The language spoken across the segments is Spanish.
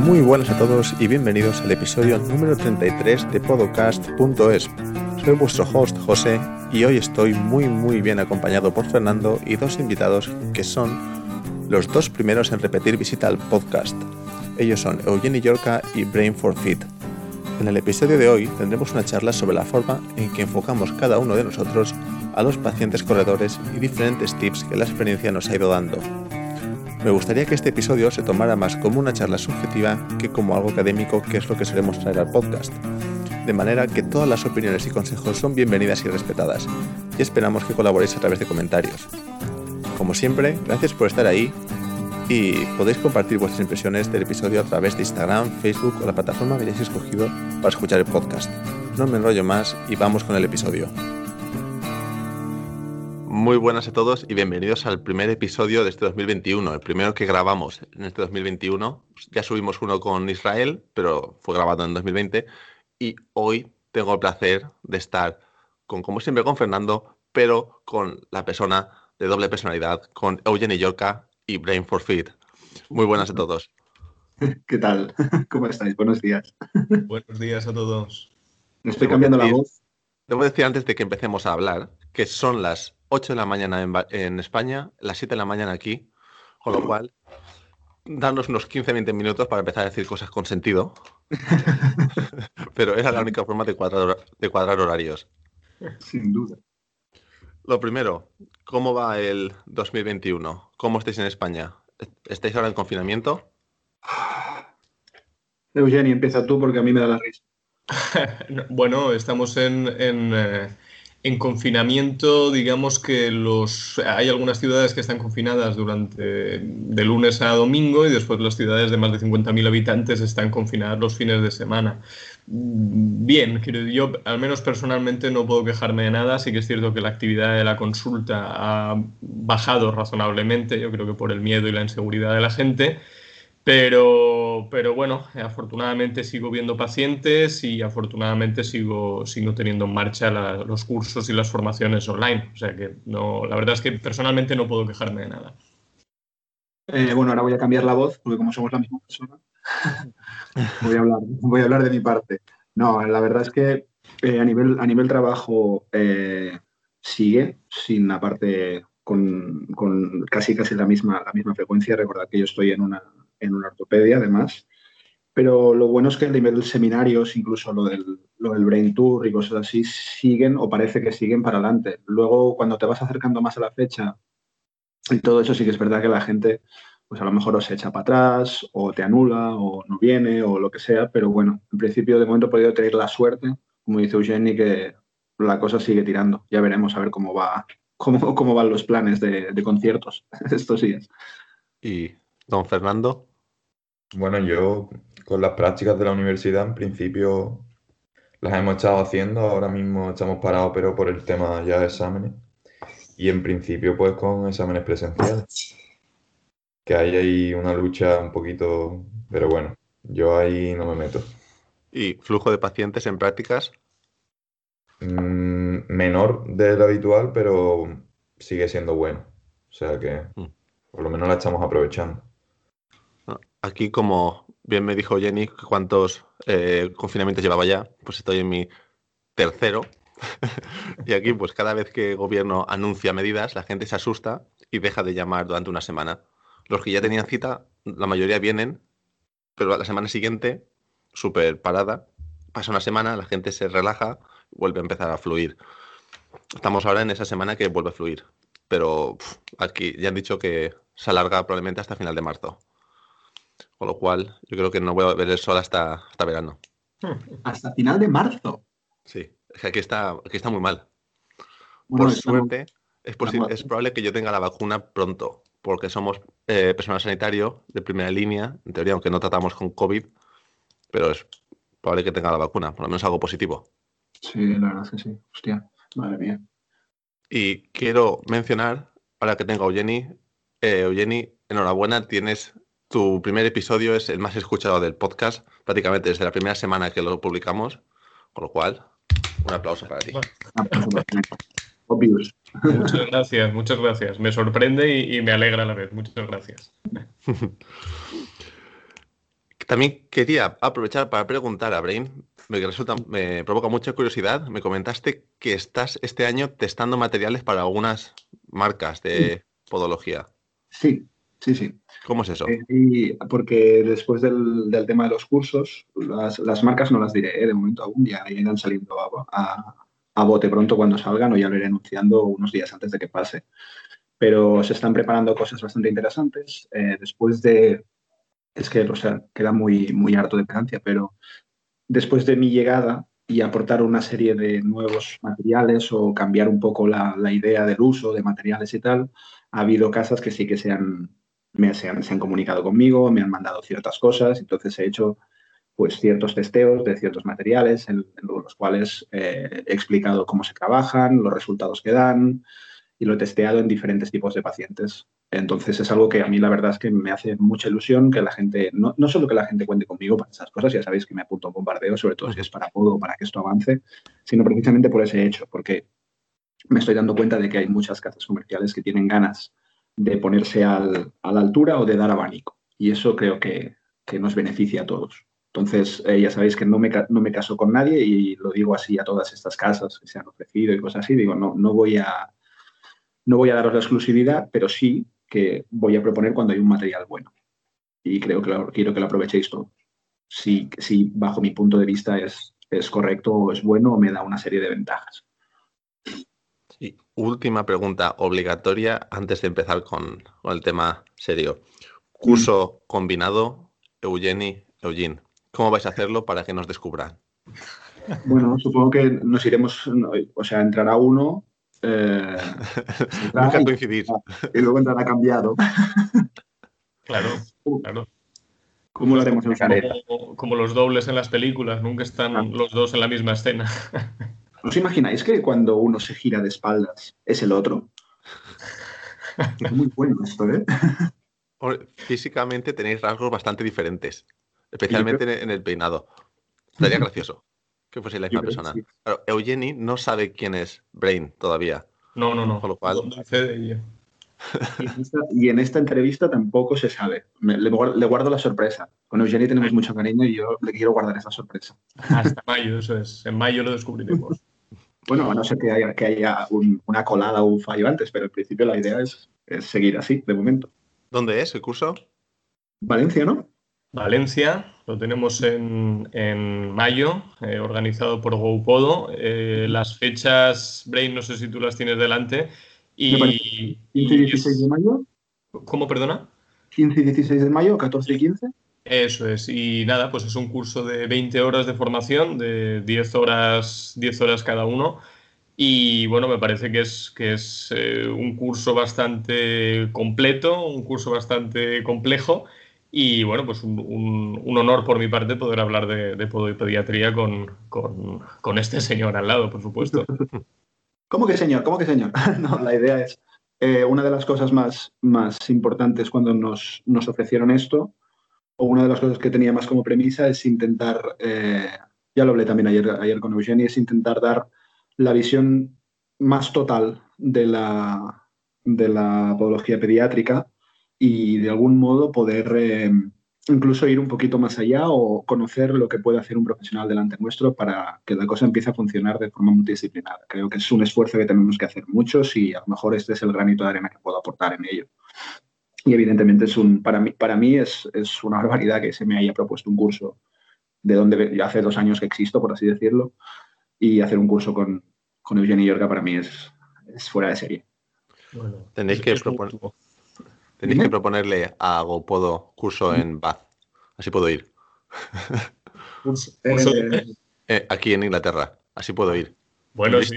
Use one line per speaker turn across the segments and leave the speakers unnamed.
Muy buenas a todos y bienvenidos al episodio número 33 de Podcast.es. Soy vuestro host José y hoy estoy muy muy bien acompañado por Fernando y dos invitados que son los dos primeros en repetir visita al podcast. Ellos son Eugenie Yorca y Brain for Fit. En el episodio de hoy tendremos una charla sobre la forma en que enfocamos cada uno de nosotros a los pacientes corredores y diferentes tips que la experiencia nos ha ido dando. Me gustaría que este episodio se tomara más como una charla subjetiva que como algo académico, que es lo que solemos traer al podcast. De manera que todas las opiniones y consejos son bienvenidas y respetadas, y esperamos que colaboréis a través de comentarios. Como siempre, gracias por estar ahí y podéis compartir vuestras impresiones del episodio a través de Instagram, Facebook o la plataforma que hayáis escogido para escuchar el podcast. No me enrollo más y vamos con el episodio. Muy buenas a todos y bienvenidos al primer episodio de este 2021, el primero que grabamos en este 2021. Ya subimos uno con Israel, pero fue grabado en 2020 y hoy tengo el placer de estar con, como siempre, con Fernando, pero con la persona de doble personalidad, con Eugenie Yorca y Brain for Fit. Muy buenas a todos.
¿Qué tal? ¿Cómo estáis? Buenos días.
Buenos días a todos.
Me estoy cambiando la voz.
Debo decir antes de que empecemos a hablar que son las 8 de la mañana en, España, las 7 de la mañana aquí, con lo cual, darnos unos 15-20 minutos para empezar a decir cosas con sentido. Pero era la única forma de cuadrar, de cuadrar horarios.
Sin duda.
Lo primero, ¿cómo va el 2021? ¿Cómo estáis en España? ¿Estáis ahora en confinamiento?
Eugenia, empieza tú porque a mí me da la risa.
bueno, estamos en, eh, en confinamiento, digamos que los hay algunas ciudades que están confinadas durante de lunes a domingo y después las ciudades de más de 50.000 habitantes están confinadas los fines de semana. Bien, yo al menos personalmente no puedo quejarme de nada, sí que es cierto que la actividad de la consulta ha bajado razonablemente, yo creo que por el miedo y la inseguridad de la gente, pero, pero bueno, afortunadamente sigo viendo pacientes y afortunadamente sigo, sigo teniendo en marcha los cursos y las formaciones online. O sea que no, la verdad es que personalmente no puedo quejarme de nada.
Eh, bueno, ahora voy a cambiar la voz porque como somos la misma persona, voy, a hablar, voy a hablar de mi parte. No, la verdad es que eh, a, nivel, a nivel trabajo eh, sigue sin la parte con, con, casi casi la misma, la misma frecuencia. Recordad que yo estoy en una, en una ortopedia además. Pero lo bueno es que a nivel seminarios, incluso lo del, lo del Brain Tour y cosas así, siguen o parece que siguen para adelante. Luego, cuando te vas acercando más a la fecha y todo eso, sí que es verdad que la gente, pues a lo mejor o se echa para atrás, o te anula, o no viene, o lo que sea. Pero bueno, en principio, de momento he podido tener la suerte, como dice Eugenie, que la cosa sigue tirando. Ya veremos a ver cómo va, cómo, cómo van los planes de, de conciertos estos días.
¿Y don Fernando?
Bueno, yo con las prácticas de la universidad en principio las hemos estado haciendo, ahora mismo estamos parados, pero por el tema ya de exámenes. Y en principio pues con exámenes presenciales. Que hay ahí una lucha un poquito, pero bueno, yo ahí no me meto.
¿Y flujo de pacientes en prácticas?
Mm, menor de lo habitual, pero sigue siendo bueno. O sea que mm. por lo menos la estamos aprovechando.
Aquí, como bien me dijo Jenny, cuántos eh, confinamientos llevaba ya, pues estoy en mi tercero. y aquí, pues cada vez que el gobierno anuncia medidas, la gente se asusta y deja de llamar durante una semana. Los que ya tenían cita, la mayoría vienen, pero a la semana siguiente, súper parada, pasa una semana, la gente se relaja vuelve a empezar a fluir. Estamos ahora en esa semana que vuelve a fluir, pero aquí ya han dicho que se alarga probablemente hasta final de marzo. Con lo cual, yo creo que no voy a ver el sol hasta, hasta verano.
Hasta final de marzo.
Sí, es que aquí está, aquí está muy mal. Por suerte, es, es, probable que yo tenga la vacuna pronto, porque somos eh, personal sanitario de primera línea, en teoría, aunque no tratamos con COVID, pero es probable que tenga la vacuna, por lo menos algo positivo.
Sí, la verdad es que sí. Hostia, madre mía.
Y quiero mencionar, ahora que tengo a Eugeni, eh, Eugeni, enhorabuena, tienes tu primer episodio es el más escuchado del podcast, prácticamente desde la primera semana que lo publicamos, con lo cual, un aplauso para ti.
Muchas gracias, muchas gracias. Me sorprende y, me alegra a la vez. Muchas gracias.
También quería aprovechar para preguntar a Brain, me, resulta, me provoca mucha curiosidad. Me comentaste que estás este año testando materiales para algunas marcas de podología.
Sí, sí, sí.
¿Cómo es eso?
Eh, porque después del, tema de los cursos, las, marcas no las diré, ¿eh? de momento aún ya irán saliendo a, bote pronto cuando salgan o ya lo iré anunciando unos días antes de que pase. Pero se están preparando cosas bastante interesantes. Eh, después de, es que, o sea, queda muy, muy harto de pedancia, pero después de mi llegada y aportar una serie de nuevos materiales o cambiar un poco la, la idea del uso de materiales y tal, ha habido casas que sí que se han, me, se, han, comunicado conmigo, me han mandado ciertas cosas, entonces he hecho pues ciertos testeos de ciertos materiales en, los cuales eh, he explicado cómo se trabajan, los resultados que dan y lo he testeado en diferentes tipos de pacientes. Entonces es algo que a mí la verdad es que me hace mucha ilusión que la gente, no, no solo que la gente cuente conmigo para esas cosas, ya sabéis que me apunto a un bombardeo, sobre todo si es para todo, para que esto avance, sino precisamente por ese hecho, porque me estoy dando cuenta de que hay muchas casas comerciales que tienen ganas de ponerse al, a la altura o de dar abanico. Y eso creo que, nos beneficia a todos. Entonces, eh, ya sabéis que no me, no me caso con nadie y lo digo así a todas estas casas que se han ofrecido y cosas así. Digo, no, no, voy a, no voy a daros la exclusividad, pero sí que voy a proponer cuando hay un material bueno. Y creo que quiero que lo aprovechéis todo. Si, si bajo mi punto de vista es, es correcto o es bueno me da una serie de ventajas.
Última pregunta obligatoria antes de empezar con, el tema serio. Curso combinado, Eugeni, Eugene. ¿Cómo vais a hacerlo para que nos descubran?
Bueno, supongo que nos iremos, o sea, entrará uno. Eh,
Nunca coincidir.
Y luego entrará cambiado.
Claro, claro.
¿Cómo lo haremos
en como, como los dobles en las películas, nunca están ah. los dos en la misma escena.
¿Os imagináis que cuando uno se gira de espaldas es el otro? Es muy bueno esto, ¿eh?
Físicamente tenéis rasgos bastante diferentes, especialmente en el peinado. Sería gracioso que fuese la misma persona. Eugenie no sabe quién es Brain todavía.
No, no, no.
Con lo cual...
Y en, esta, entrevista tampoco se sabe. le, guardo la sorpresa. Con Eugenie tenemos mucho cariño y yo le quiero guardar esa sorpresa.
Hasta mayo, eso es. En mayo lo descubriremos.
Bueno, a no ser que haya, que haya una colada o un fallo antes, pero en principio la idea es, seguir así, de momento.
¿Dónde es el curso?
Valencia, ¿no?
Valencia, lo tenemos en, mayo, eh, organizado por GoPodo. Eh, las fechas, Brain, no sé si tú las tienes delante. Y, 15
y 16 de mayo.
¿Cómo, perdona?
15 y 16 de mayo, 14 y 15.
Eso es, y nada, pues es un curso de 20 horas de formación, de 10 horas, 10 horas cada uno. Y bueno, me parece que es, que es eh, un curso bastante completo, un curso bastante complejo. Y bueno, pues un, un, honor por mi parte poder hablar de, de con, con, este señor al lado, por supuesto.
¿Cómo que señor? ¿Cómo que señor? no, la idea es, eh, una de las cosas más, más importantes cuando nos, nos ofrecieron esto o una de las cosas que tenía más como premisa es intentar, eh, ya lo hablé también ayer, ayer con Eugenia, es intentar dar la visión más total de la, de la podología pediátrica y de algún modo poder eh, incluso ir un poquito más allá o conocer lo que puede hacer un profesional delante nuestro para que la cosa empiece a funcionar de forma multidisciplinar. Creo que es un esfuerzo que tenemos que hacer muchos y a lo mejor este es el granito de arena que puedo aportar en ello. Y evidentemente es un, para mí, para mí es, es una barbaridad que se me haya propuesto un curso de donde ya hace dos años que existo, por así decirlo, y hacer un curso con, con Eugenio Yorga para mí es, es fuera de serie.
tenéis que, tenéis que proponerle a GoPodo curso en Bath. Así puedo ir. Eh, eh, aquí en Inglaterra. Así puedo ir.
Bueno, sí,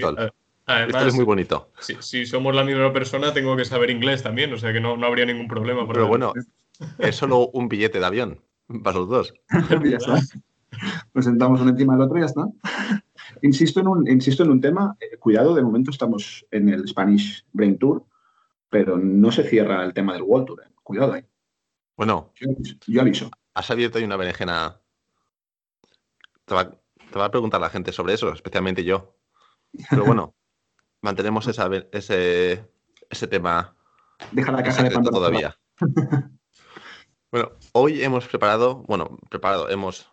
Además, es muy bonito.
Si, somos la misma persona, tengo que saber inglés también, o sea que no, no habría ningún problema.
Pero bueno, es solo un billete de avión para los dos.
Nos sentamos uno encima del otro y ya está. Insisto en un, insisto en un tema, eh, cuidado, de momento estamos en el Spanish Brain Tour, pero no se cierra el tema del World Tour. Eh. Cuidado ahí.
Bueno,
yo, aviso.
Has abierto ahí una berenjena. Te va, te va a preguntar la gente sobre eso, especialmente yo. Pero bueno, mantenemos esa, ese, ese tema.
Deja la caja de Pandora
todavía. Bueno, hoy hemos preparado, bueno, preparado, hemos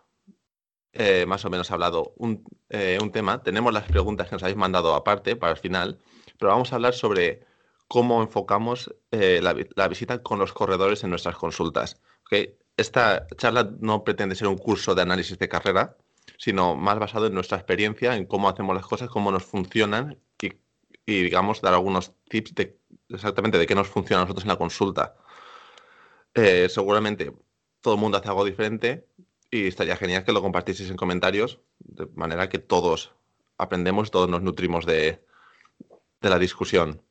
eh, más o menos hablado un, eh, un, tema. Tenemos las preguntas que nos habéis mandado aparte para el final, pero vamos a hablar sobre cómo enfocamos eh, la, la, visita con los corredores en nuestras consultas. ¿okay? Esta charla no pretende ser un curso de análisis de carrera, sino más basado en nuestra experiencia, en cómo hacemos las cosas, cómo nos funcionan y, digamos, dar algunos tips de exactamente de qué nos funciona a nosotros en la consulta. Eh, seguramente todo el mundo hace algo diferente y estaría genial que lo compartieseis en comentarios, de manera que todos aprendemos, todos nos nutrimos de, de la discusión.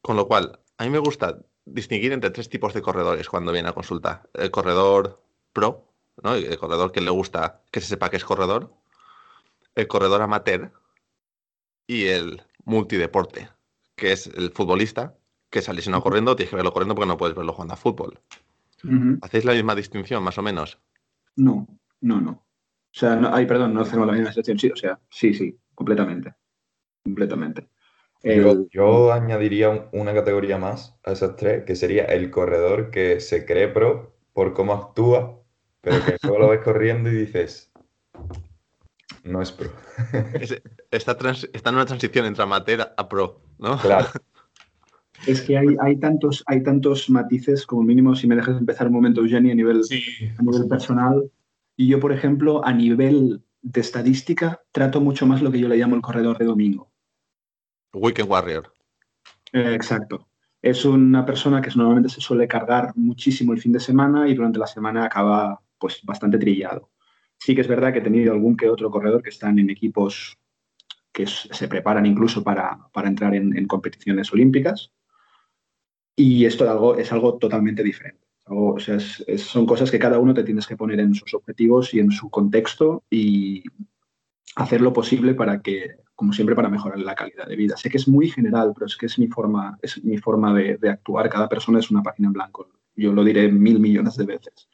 Con lo cual, a mí me gusta distinguir entre tres tipos de corredores cuando viene a consulta. El corredor pro, ¿no? el corredor que le gusta que se sepa que es corredor, el corredor amateur y el multideporte, que es el futbolista que sale si no corriendo, tienes que verlo corriendo porque no puedes verlo jugando a fútbol. Uh -huh. ¿Hacéis la misma distinción, más o menos?
No, no, no. O sea, no, ay, perdón, no hacemos la misma distinción, sí, o sea, sí, sí, completamente. Completamente.
Yo, el... yo, añadiría una categoría más a esas tres, que sería el corredor que se cree pro por cómo actúa, pero que luego lo ves corriendo y dices, no es pro.
está, trans, está en una transición entre amateur a pro, ¿no?
Claro.
Es que hay, hay, tantos, hay tantos matices, como mínimo, si me dejas empezar un momento, Eugeni, a nivel,
sí.
a nivel personal. Y yo, por ejemplo, a nivel de estadística, trato mucho más lo que yo le llamo el corredor de domingo.
Weekend Warrior.
Eh, exacto. Es una persona que normalmente se suele cargar muchísimo el fin de semana y durante la semana acaba pues bastante trillado. Sí que es verdad que he tenido algún que otro corredor que están en equipos que se preparan incluso para, para entrar en, competiciones olímpicas. Y esto es algo, es algo totalmente diferente. O sea, son cosas que cada uno te tienes que poner en sus objetivos y en su contexto y hacer lo posible para que, como siempre, para mejorar la calidad de vida. Sé que es muy general, pero es que es mi forma, es mi forma de, actuar. Cada persona es una página en blanco. Yo lo diré mil millones de veces.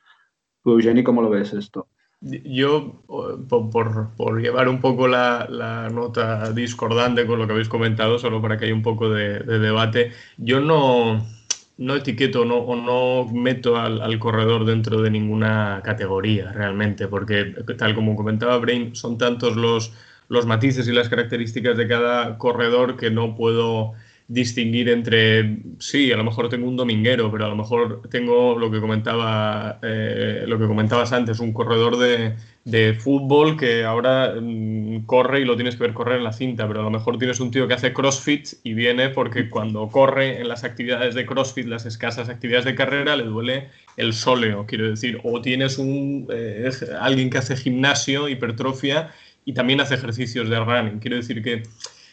¿Tú, Eugeni, cómo lo ves esto?
Yo, por, por, llevar un poco la, nota discordante con lo que habéis comentado, solo para que haya un poco de, de debate, yo no, no etiqueto no, o no meto al, al, corredor dentro de ninguna categoría realmente, porque tal como comentaba Brain, son tantos los, los matices y las características de cada corredor que no puedo distinguir entre, sí, a lo mejor tengo un dominguero, pero a lo mejor tengo lo que comentaba, eh, lo que comentabas antes, un corredor de, de fútbol que ahora mmm, corre y lo tienes que ver correr en la cinta, pero a lo mejor tienes un tío que hace CrossFit y viene porque cuando corre en las actividades de CrossFit, las escasas actividades de carrera, le duele el sóleo, quiero decir, o tienes un eh, alguien que hace gimnasio, hipertrofia y también hace ejercicios de running, quiero decir que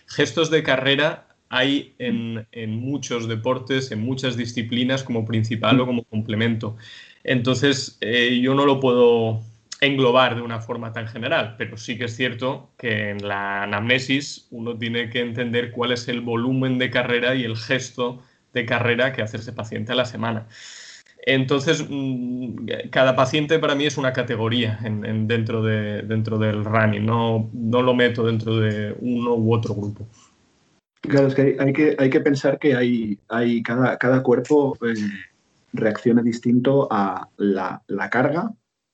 gestos de carrera hay en, en, muchos deportes, en muchas disciplinas como principal o como complemento. Entonces, eh, yo no lo puedo englobar de una forma tan general, pero sí que es cierto que en la anamnesis uno tiene que entender cuál es el volumen de carrera y el gesto de carrera que hace ese paciente a la semana. Entonces, mm, cada paciente para mí es una categoría en, en dentro, de, dentro del running, no, no lo meto dentro de uno u otro grupo.
Claro, es que hay, que, hay que pensar que hay, hay cada, cada cuerpo eh, reacciona distinto a la, la, carga,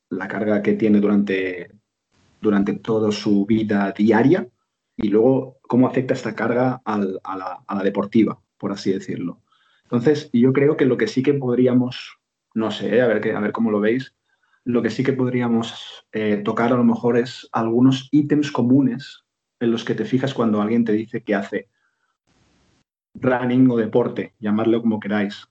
la carga que tiene durante, durante toda su vida diaria y luego cómo afecta esta carga a, la, a, la, deportiva, por así decirlo. Entonces, yo creo que lo que sí que podríamos, no sé, a ver, a ver cómo lo veis, lo que sí que podríamos eh, tocar a lo mejor es algunos ítems comunes en los que te fijas cuando alguien te dice que hace running o deporte, llamarlo como queráis.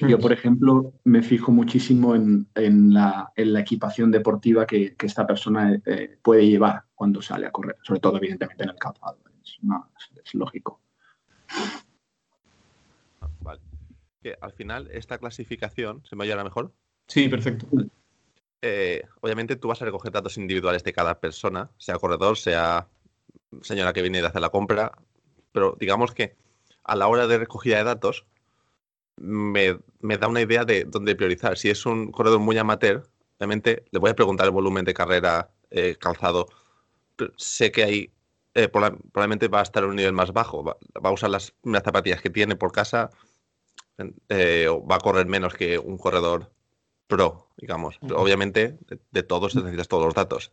Yo, por ejemplo, me fijo muchísimo en, en, la, en la, equipación deportiva que, que esta persona eh, puede llevar cuando sale a correr, sobre todo, evidentemente, en el calzado. Es, no, es, es lógico.
Vale. Que al final, esta clasificación, ¿se me oye ahora mejor?
Sí, perfecto.
Eh, obviamente, tú vas a recoger datos individuales de cada persona, sea corredor, sea señora que viene de hacer la compra, pero digamos que a la hora de recogida de datos me, me, da una idea de dónde priorizar. Si es un corredor muy amateur, obviamente le voy a preguntar el volumen de carrera eh, calzado. Pero sé que ahí eh, probablemente va a estar a un nivel más bajo, va, va, a usar las, las zapatillas que tiene por casa. eh, va a correr menos que un corredor pro, digamos. obviamente, de, todos necesitas todos los datos.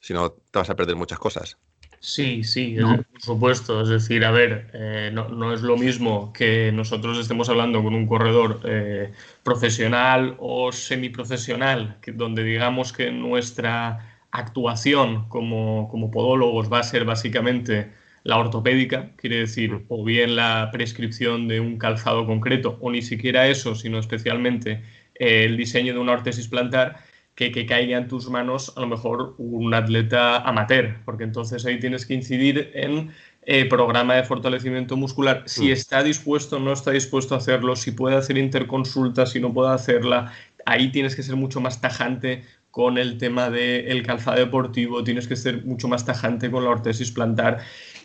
Si no, te vas a perder muchas cosas.
Sí, sí, por supuesto. Es decir, a ver, eh, no, es lo mismo que nosotros estemos hablando con un corredor eh, profesional o semiprofesional, que, donde digamos que nuestra actuación como, como podólogos va a ser básicamente la ortopédica, quiere decir, o bien la prescripción de un calzado concreto, o ni siquiera eso, sino especialmente eh, el diseño de una órtesis plantar, que, que, caiga en tus manos a lo mejor un atleta amateur, porque entonces ahí tienes que incidir en eh, programa de fortalecimiento muscular, si mm. está dispuesto o no está dispuesto a hacerlo, si puede hacer interconsulta, si no puede hacerla, ahí tienes que ser mucho más tajante con el tema del calzado deportivo, tienes que ser mucho más tajante con la ortesis plantar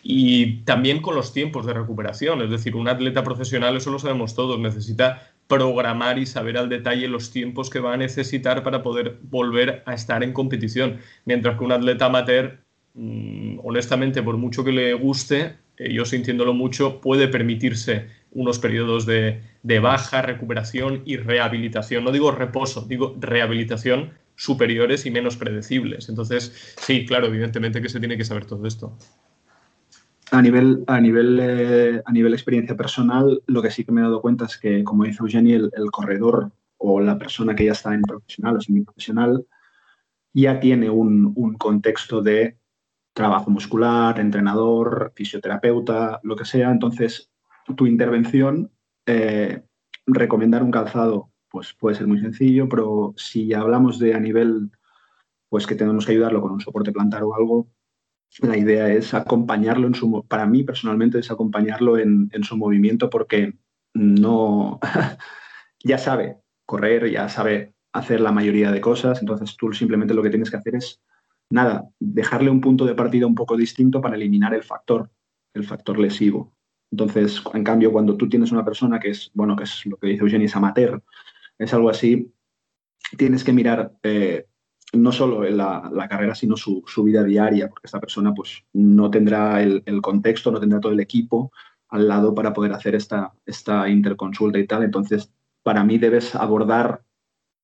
y también con los tiempos de recuperación. Es decir, un atleta profesional, eso lo sabemos todos, necesita programar y saber al detalle los tiempos que va a necesitar para poder volver a estar en competición. Mientras que un atleta amateur, mm, honestamente, por mucho que le guste, eh, yo sintiéndolo mucho, puede permitirse unos periodos de, de baja, recuperación y rehabilitación. No digo reposo, digo rehabilitación superiores y menos predecibles. Entonces, sí, claro, evidentemente que se tiene que saber todo esto.
A nivel, a, nivel, eh, a nivel experiencia personal, lo que sí que me he dado cuenta es que, como dice Eugenie, el, corredor o la persona que ya está en profesional o semiprofesional ya tiene un, contexto de trabajo muscular, entrenador, fisioterapeuta, lo que sea. Entonces, tu intervención, eh, recomendar un calzado, pues puede ser muy sencillo, pero si hablamos de a nivel, pues que tenemos que ayudarlo con un soporte plantar o algo, la idea es acompañarlo en su, para mí personalmente es acompañarlo en, su movimiento porque no, ya sabe correr, ya sabe hacer la mayoría de cosas, entonces tú simplemente lo que tienes que hacer es, nada, dejarle un punto de partida un poco distinto para eliminar el factor, el factor lesivo. Entonces, en cambio, cuando tú tienes una persona que es, bueno, que es lo que dice Eugenia, es amateur, es algo así, tienes que mirar eh, no solo en la, carrera, sino su, vida diaria, porque esta persona pues, no tendrá el, contexto, no tendrá todo el equipo al lado para poder hacer esta, esta interconsulta y tal. Entonces, para mí debes abordar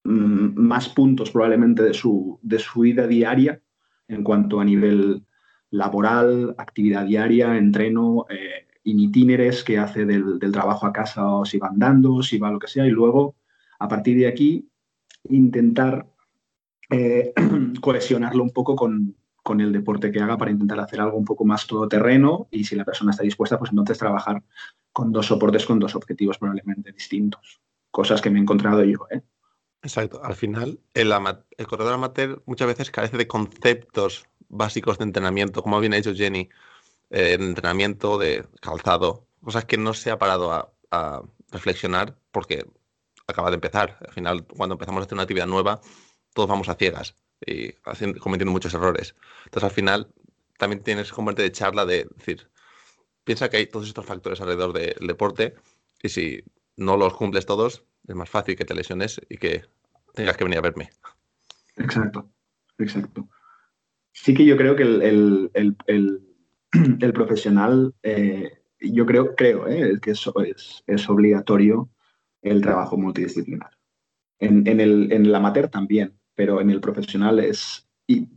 mm, más puntos probablemente de su, de su vida diaria en cuanto a nivel laboral, actividad diaria, entreno, eh, in que hace del, del trabajo a casa o si va andando, si va lo que sea, y luego, a partir de aquí, intentar eh, cohesionarlo un poco con, el deporte que haga para intentar hacer algo un poco más todoterreno y si la persona está dispuesta, pues entonces trabajar con dos soportes con dos objetivos probablemente distintos. Cosas que me he encontrado yo. ¿eh?
Exacto. Al final, el, el corredor amateur muchas veces carece de conceptos básicos de entrenamiento, como bien ha dicho Jenny, eh, entrenamiento de calzado, cosas que no se ha parado a, a reflexionar porque acaba de empezar. Al final, cuando empezamos a hacer una actividad nueva, todos vamos a ciegas y cometiendo muchos errores. Entonces, al final, también tienes como de charla de decir, piensa que hay todos estos factores alrededor del deporte y si no los cumples todos, es más fácil que te lesiones y que tengas que venir a verme.
Exacto, exacto. Sí que yo creo que el, profesional, eh, yo creo, creo eh, que eso es, es obligatorio el trabajo multidisciplinar. En, en, el, en el amateur también, pero en el profesional es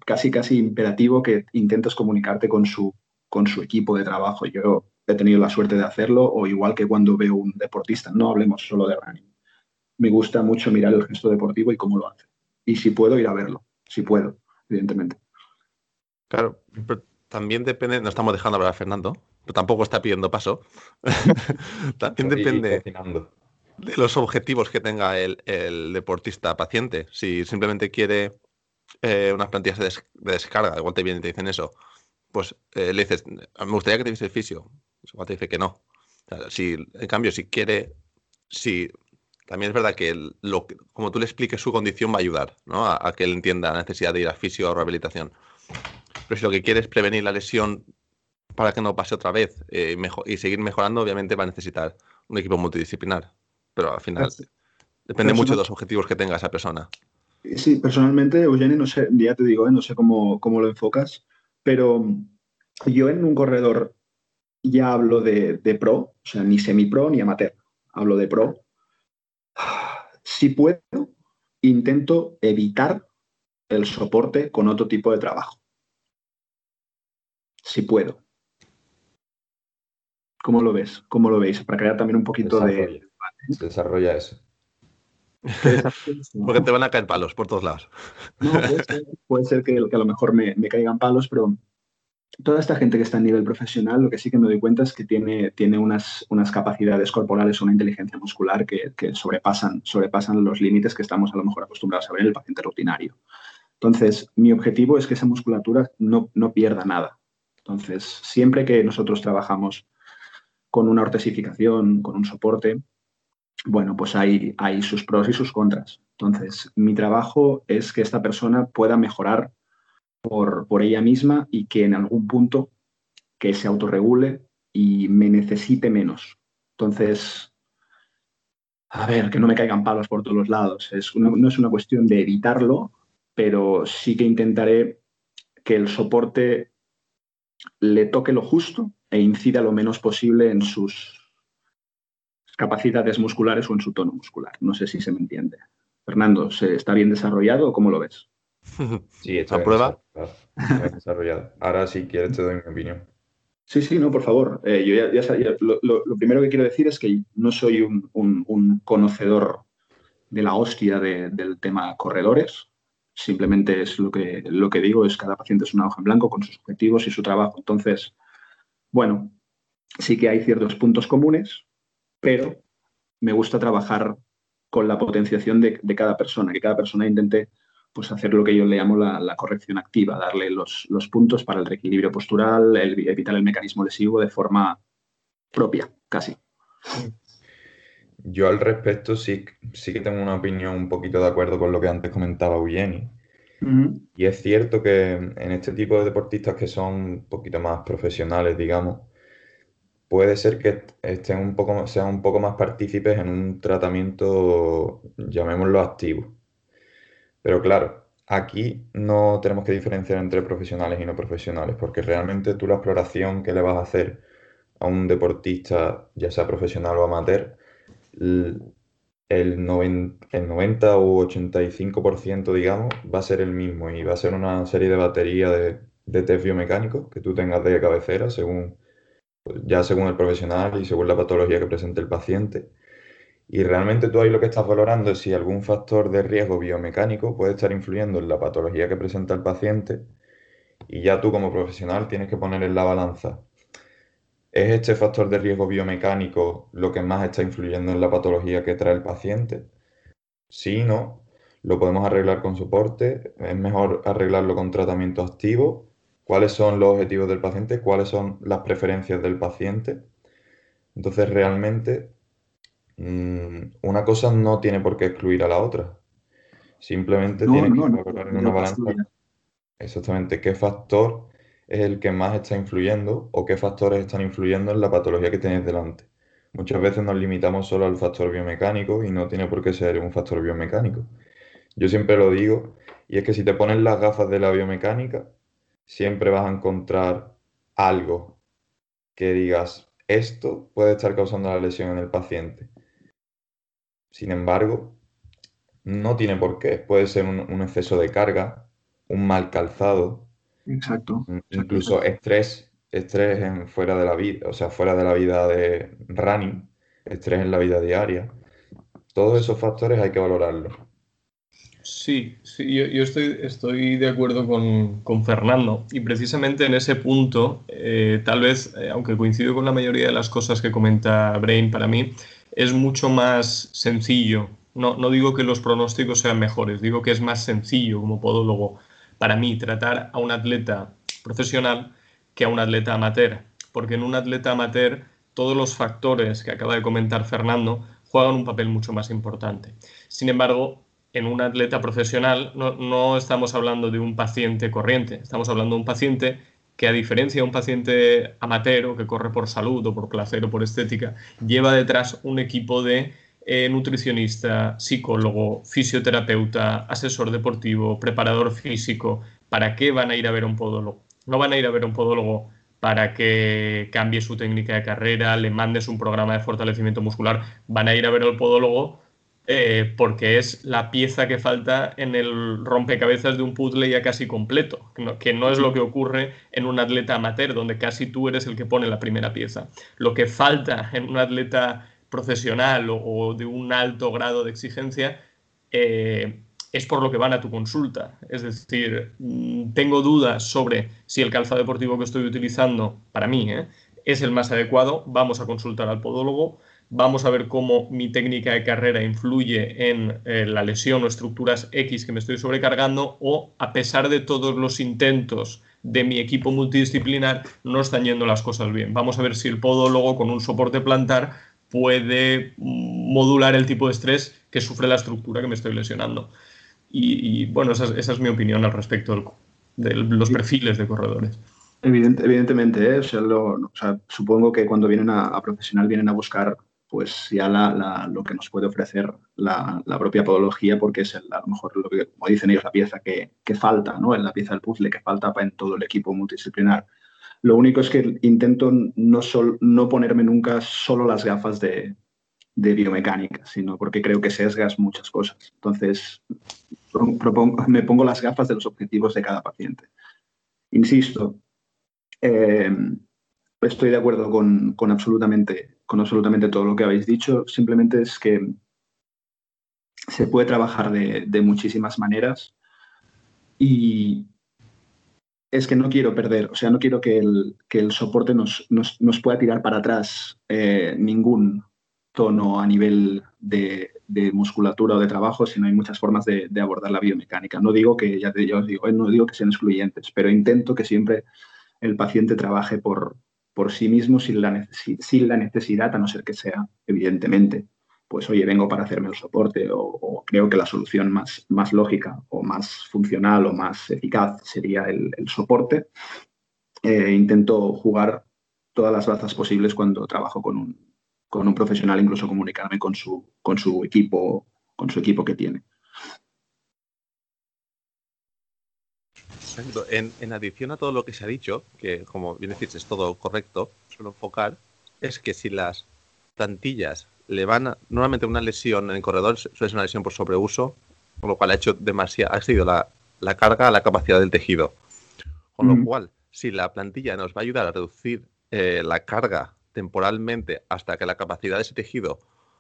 casi, casi imperativo que intentes comunicarte con su, con su equipo de trabajo. Yo he tenido la suerte de hacerlo, o igual que cuando veo un deportista, no hablemos solo de running. Me gusta mucho mirar el gesto deportivo y cómo lo hace. Y si puedo, ir a verlo, si puedo, evidentemente.
Claro, pero también depende, no estamos dejando hablar a Fernando, pero tampoco está pidiendo paso. también depende de los objetivos que tenga el, deportista paciente. Si simplemente quiere eh, unas plantillas de, descarga, igual te vienen y te dicen eso, pues eh, le dices, me gustaría que te viese el fisio. Igual te dice que no. si, en cambio, si quiere, si también es verdad que lo, como tú le expliques su condición va a ayudar ¿no? a, que él entienda la necesidad de ir a fisio o rehabilitación. Pero si lo que quiere es prevenir la lesión para que no pase otra vez eh, y seguir mejorando, obviamente va a necesitar un equipo multidisciplinar pero al final depende mucho de los objetivos que tenga esa persona.
Sí, personalmente, Eugeni, no sé, ya te digo, ¿eh? no sé cómo, cómo, lo enfocas, pero yo en un corredor ya hablo de, pro, o sea, ni semi-pro ni amateur. hablo de pro, si puedo, intento evitar el soporte con otro tipo de trabajo. Si puedo. ¿Cómo lo ves? ¿Cómo lo veis? Para crear también un poquito de...
Desarrolla eso.
Porque te van a caer palos por todos lados.
No, puede ser, que, a lo mejor me, caigan palos, pero toda esta gente que está a nivel profesional, lo que sí que me doy cuenta es que tiene, tiene unas, unas capacidades corporales, una inteligencia muscular que, sobrepasan, sobrepasan los límites que estamos a lo mejor acostumbrados a ver en el paciente rutinario. Entonces, mi objetivo es que esa musculatura no, no pierda nada. Entonces, siempre que nosotros trabajamos con una ortesificación, con un soporte, bueno, pues hay, hay sus pros y sus contras. Entonces, mi trabajo es que esta persona pueda mejorar por, por ella misma y que en algún punto que se autorregule y me necesite menos. Entonces, a ver, que no me caigan palos por todos los lados. Es no es una cuestión de evitarlo, pero sí que intentaré que el soporte le toque lo justo e incida lo menos posible en sus capacidades musculares o en su tono muscular. No sé si se me entiende. Fernando, ¿se ¿está bien desarrollado o cómo lo ves?
Sí, está prueba? desarrollado. Ahora sí quieres te doy mi opinión.
Sí, sí, no, por favor. Eh, yo ya, lo, primero que quiero decir es que no soy un, conocedor de la hostia del tema corredores. Simplemente es lo que, lo que digo, es cada paciente es una hoja en blanco con sus objetivos y su trabajo. Entonces, bueno, sí que hay ciertos puntos comunes, pero me gusta trabajar con la potenciación de, cada persona, que cada persona intente pues, hacer lo que yo le llamo la, corrección activa, darle los, puntos para el reequilibrio postural, evitar el mecanismo lesivo de forma propia, casi.
Yo al respecto sí, sí que tengo una opinión un poquito de acuerdo con lo que antes comentaba Eugeni. Y es cierto que en este tipo de deportistas que son un poquito más profesionales, digamos, puede ser que estén un poco, sean un poco más partícipes en un tratamiento, llamémoslo activo. Pero claro, aquí no tenemos que diferenciar entre profesionales y no profesionales, porque realmente tú la exploración que le vas a hacer a un deportista, ya sea profesional o amateur, el 90, el 90 u 85%, digamos, va a ser el mismo y va a ser una serie de batería de, de test biomecánicos que tú tengas de cabecera según ya según el profesional y según la patología que presente el paciente. Y realmente tú ahí lo que estás valorando es si algún factor de riesgo biomecánico puede estar influyendo en la patología que presenta el paciente y ya tú como profesional tienes que poner en la balanza. ¿Es este factor de riesgo biomecánico lo que más está influyendo en la patología que trae el paciente? Si no, lo podemos arreglar con soporte, es mejor arreglarlo con tratamiento activo cuáles son los objetivos del paciente, cuáles son las preferencias del paciente. Entonces, realmente, mm, una cosa no tiene por qué excluir a la otra. Simplemente tiene que valorar en una balanza exactamente qué factor es el que más está influyendo o qué factores están influyendo en la patología que tenéis delante. Muchas veces nos limitamos solo al factor biomecánico y no tiene por qué ser un factor biomecánico. Yo siempre lo digo, y es que si te pones las gafas de la biomecánica, siempre vas a encontrar algo que digas, esto puede estar causando la lesión en el paciente. Sin embargo, no tiene por qué. Puede ser un, exceso de carga, un mal calzado.
Exacto.
Incluso estrés, estrés en, fuera de la vida, o sea, fuera de la vida de running, estrés en la vida diaria. Todos esos factores hay que valorarlos.
Sí, sí yo, estoy, estoy, de acuerdo con, Fernando y precisamente en ese punto, eh, tal vez, eh, aunque coincido con la mayoría de las cosas que comenta Brain, para mí es mucho más sencillo. No, no digo que los pronósticos sean mejores, digo que es más sencillo como podólogo para mí tratar a un atleta profesional que a un atleta amateur, porque en un atleta amateur todos los factores que acaba de comentar Fernando juegan un papel mucho más importante. Sin embargo, en un atleta profesional no, estamos hablando de un paciente corriente, estamos hablando de un paciente que a diferencia de un paciente amateur que corre por salud o por placer o por estética, lleva detrás un equipo de eh, nutricionista, psicólogo, fisioterapeuta, asesor deportivo, preparador físico. ¿Para qué van a ir a ver un podólogo? No van a ir a ver un podólogo para que cambie su técnica de carrera, le mandes un programa de fortalecimiento muscular, van a ir a ver al podólogo eh, porque es la pieza que falta en el rompecabezas de un puzzle ya casi completo, que no, es lo que ocurre en un atleta amateur, donde casi tú eres el que pone la primera pieza. Lo que falta en un atleta profesional o, de un alto grado de exigencia eh, es por lo que van a tu consulta. Es decir, mm, tengo dudas sobre si el calzado deportivo que estoy utilizando, para mí, ¿eh? es el más adecuado, vamos a consultar al podólogo, vamos a ver cómo mi técnica de carrera influye en eh, la lesión o estructuras X que me estoy sobrecargando o a pesar de todos los intentos de mi equipo multidisciplinar no están yendo las cosas bien. Vamos a ver si el podólogo con un soporte plantar puede modular el tipo de estrés que sufre la estructura que me estoy lesionando. Y, bueno, esa es, mi opinión al respecto de los perfiles de corredores.
evidentemente, ¿eh? supongo que cuando vienen a, profesional vienen a buscar pues ya lo que nos puede ofrecer la, propia podología, porque es a lo mejor lo que, como dicen ellos, la pieza que, falta, ¿no? En la pieza del puzzle que falta en todo el equipo multidisciplinar. Lo único es que intento no, no ponerme nunca solo las gafas de, de biomecánica, sino porque creo que sesgas muchas cosas. Entonces, me pongo las gafas de los objetivos de cada paciente. Insisto, eh, estoy de acuerdo con, absolutamente, con absolutamente todo lo que habéis dicho. Simplemente es que se puede trabajar de, muchísimas maneras y es que no quiero perder, o sea, no quiero que el, soporte nos, nos, pueda tirar para atrás eh, ningún tono a nivel de, musculatura o de trabajo, sino hay muchas formas de, abordar la biomecánica. No digo que, ya, te, os digo, no digo que sean excluyentes, pero intento que siempre el paciente trabaje por, por sí mismo sin la, necesidad, a no ser que sea, evidentemente, pues oye, vengo para hacerme el soporte o, creo que la solución más, más lógica o más funcional o más eficaz sería el, soporte. Eh, intento jugar todas las bazas posibles cuando trabajo con un, con un profesional, incluso comunicarme con su, con su equipo, con su equipo que tiene.
En, en, adición a todo lo que se ha dicho, que como bien decís es todo correcto, suelo enfocar, es que si las plantillas le van a, normalmente una lesión en el corredor suele ser una lesión por sobreuso, con lo cual ha hecho demasiado, ha sido la, la carga a la capacidad del tejido. Con lo cual, si la plantilla nos va a ayudar a reducir eh, la carga temporalmente hasta que la capacidad de ese tejido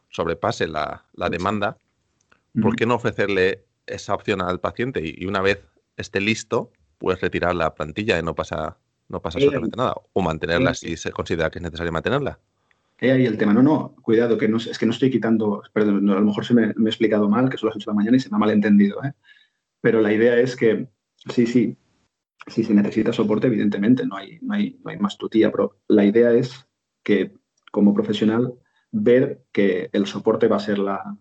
sobrepase la, demanda, ¿por qué no ofrecerle esa opción al paciente y, una vez esté listo, pues retirar la plantilla y no pasa, no pasa absolutamente nada? O mantenerla si se considera que es necesario mantenerla.
ahí el tema. No, no, cuidado, que no, es que no estoy quitando, perdón, a lo mejor se me, he explicado mal, que son las 8 de la mañana y se me ha malentendido, ¿eh? Pero la idea es que, sí, sí, si se necesita soporte, evidentemente, no hay, no hay, no hay más tutía, pero la idea es que como profesional ver que el soporte va a ser la,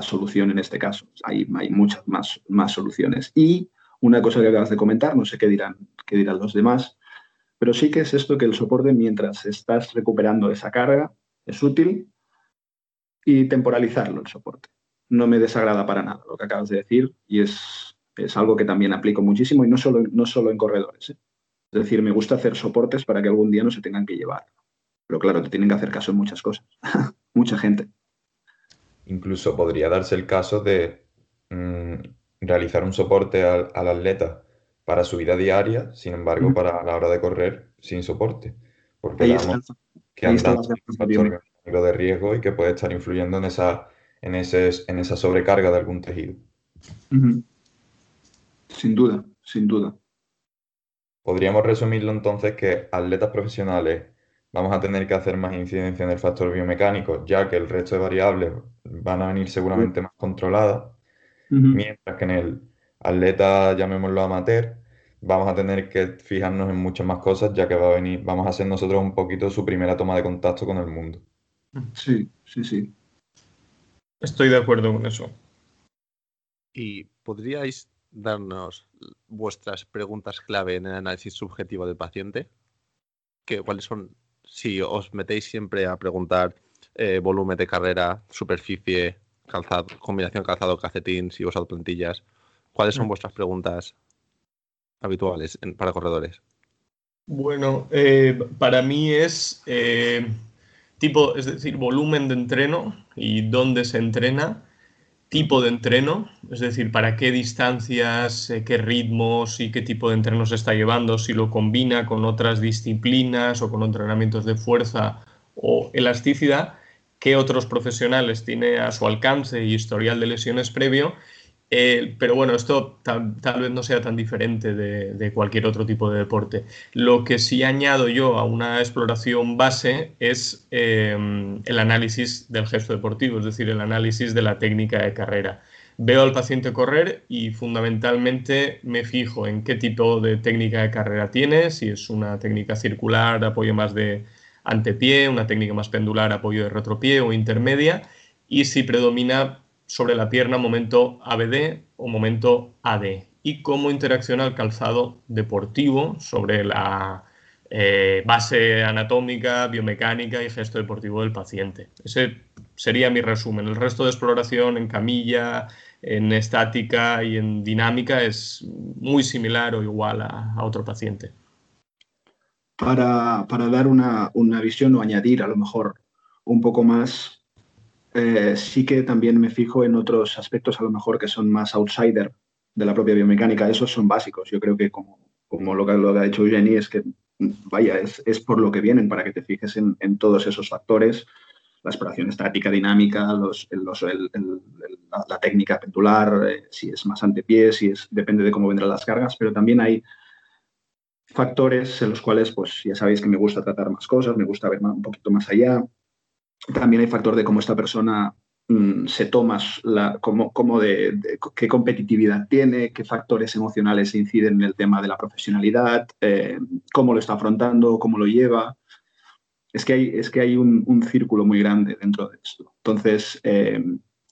solución en este caso. Hay, hay muchas más, más soluciones. Y una cosa que acabas de comentar, no sé qué dirán, qué dirán los demás, pero sí que es esto que el soporte mientras estás recuperando esa carga es útil y temporalizarlo el soporte. No me desagrada para nada lo que acabas de decir y es, es algo que también aplico muchísimo y no solo, no solo en corredores. ¿eh? Es decir, me gusta hacer soportes para que algún día no se tengan que llevar. Pero claro, te tienen que hacer caso en muchas cosas. Mucha gente.
Incluso podría darse el caso de mm, realizar un soporte al, atleta para su vida diaria, sin embargo, para la hora de correr sin soporte. Porque
ahí
que anda un de riesgo y que puede estar influyendo en esa, en, ese, en esa sobrecarga de algún tejido.
Sin duda, sin duda.
Podríamos resumirlo entonces que atletas profesionales vamos a tener que hacer más incidencia en el factor biomecánico, ya que el resto de variables van a venir seguramente más controladas, mientras que en el atleta, llamémoslo amateur, vamos a tener que fijarnos en muchas más cosas, ya que va a venir, vamos a ser nosotros un poquito su primera toma de contacto con el mundo.
Sí, sí, sí.
Estoy de acuerdo con eso.
¿Y podríais darnos vuestras preguntas clave en el análisis subjetivo del paciente? ¿Qué, ¿Cuáles son si os metéis siempre a preguntar eh, volumen de carrera, superficie, calzado, combinación calzado-cacetín, si os plantillas, ¿cuáles son mm. vuestras preguntas habituales para corredores?
Bueno, eh, para mí es eh, tipo, es decir, volumen de entreno y dónde se entrena, tipo de entreno, es decir, para qué distancias, eh, qué ritmos y qué tipo de entreno se está llevando, si lo combina con otras disciplinas o con entrenamientos de fuerza o elasticidad, qué otros profesionales tiene a su alcance y historial de lesiones previo eh, pero bueno, esto tal, vez no sea tan diferente de, cualquier otro tipo de deporte. Lo que sí añado yo a una exploración base es em, el análisis del gesto deportivo, es decir, el análisis de la técnica de carrera. Veo al paciente correr y fundamentalmente me fijo en qué tipo de técnica de carrera tiene, si es una técnica circular, apoyo más de antepié, una técnica más pendular, apoyo de retropié o intermedia, y si predomina sobre la pierna momento ABD o momento AD y cómo interacciona el calzado deportivo sobre la eh, base anatómica, biomecánica y gesto deportivo del paciente. Ese sería mi resumen. El resto de exploración en camilla, en estática y en dinámica es muy similar o igual a, otro paciente.
Para, dar una, una visión o añadir a lo mejor un poco más eh, sí que también me fijo en otros aspectos a lo mejor que son más outsider de la propia biomecánica. Esos son básicos. Yo creo que como, como lo, que, lo ha hecho Eugenie es que, vaya, es, es, por lo que vienen, para que te fijes en, en todos esos factores, la exploración estática, dinámica, los, los, el, la, la, técnica pendular, eh, si es más antepié, si es, depende de cómo vendrán las cargas, pero también hay factores en los cuales, pues ya sabéis que me gusta tratar más cosas, me gusta ver un poquito más allá, también hay factor de cómo esta persona mm, se toma, la, cómo, de, qué competitividad tiene, qué factores emocionales inciden en el tema de la profesionalidad, eh, cómo lo está afrontando, cómo lo lleva. Es que hay, es que hay un, círculo muy grande dentro de esto. Entonces, eh,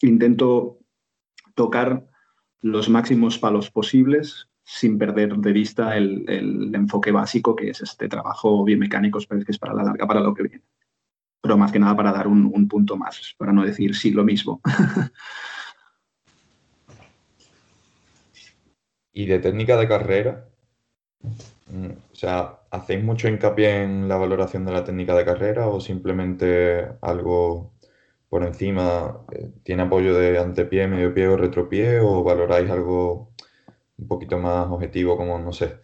intento tocar los máximos palos posibles sin perder de vista el, el, enfoque básico que es este trabajo biomecánico, que es para la larga, para lo que viene pero más que nada para dar un, punto más, para no decir sí lo mismo.
y de técnica de carrera, o sea, ¿hacéis mucho hincapié en la valoración de la técnica de carrera o simplemente algo por encima? Eh, ¿Tiene apoyo de antepié, medio pie o retropié o valoráis algo un poquito más objetivo como, no sé,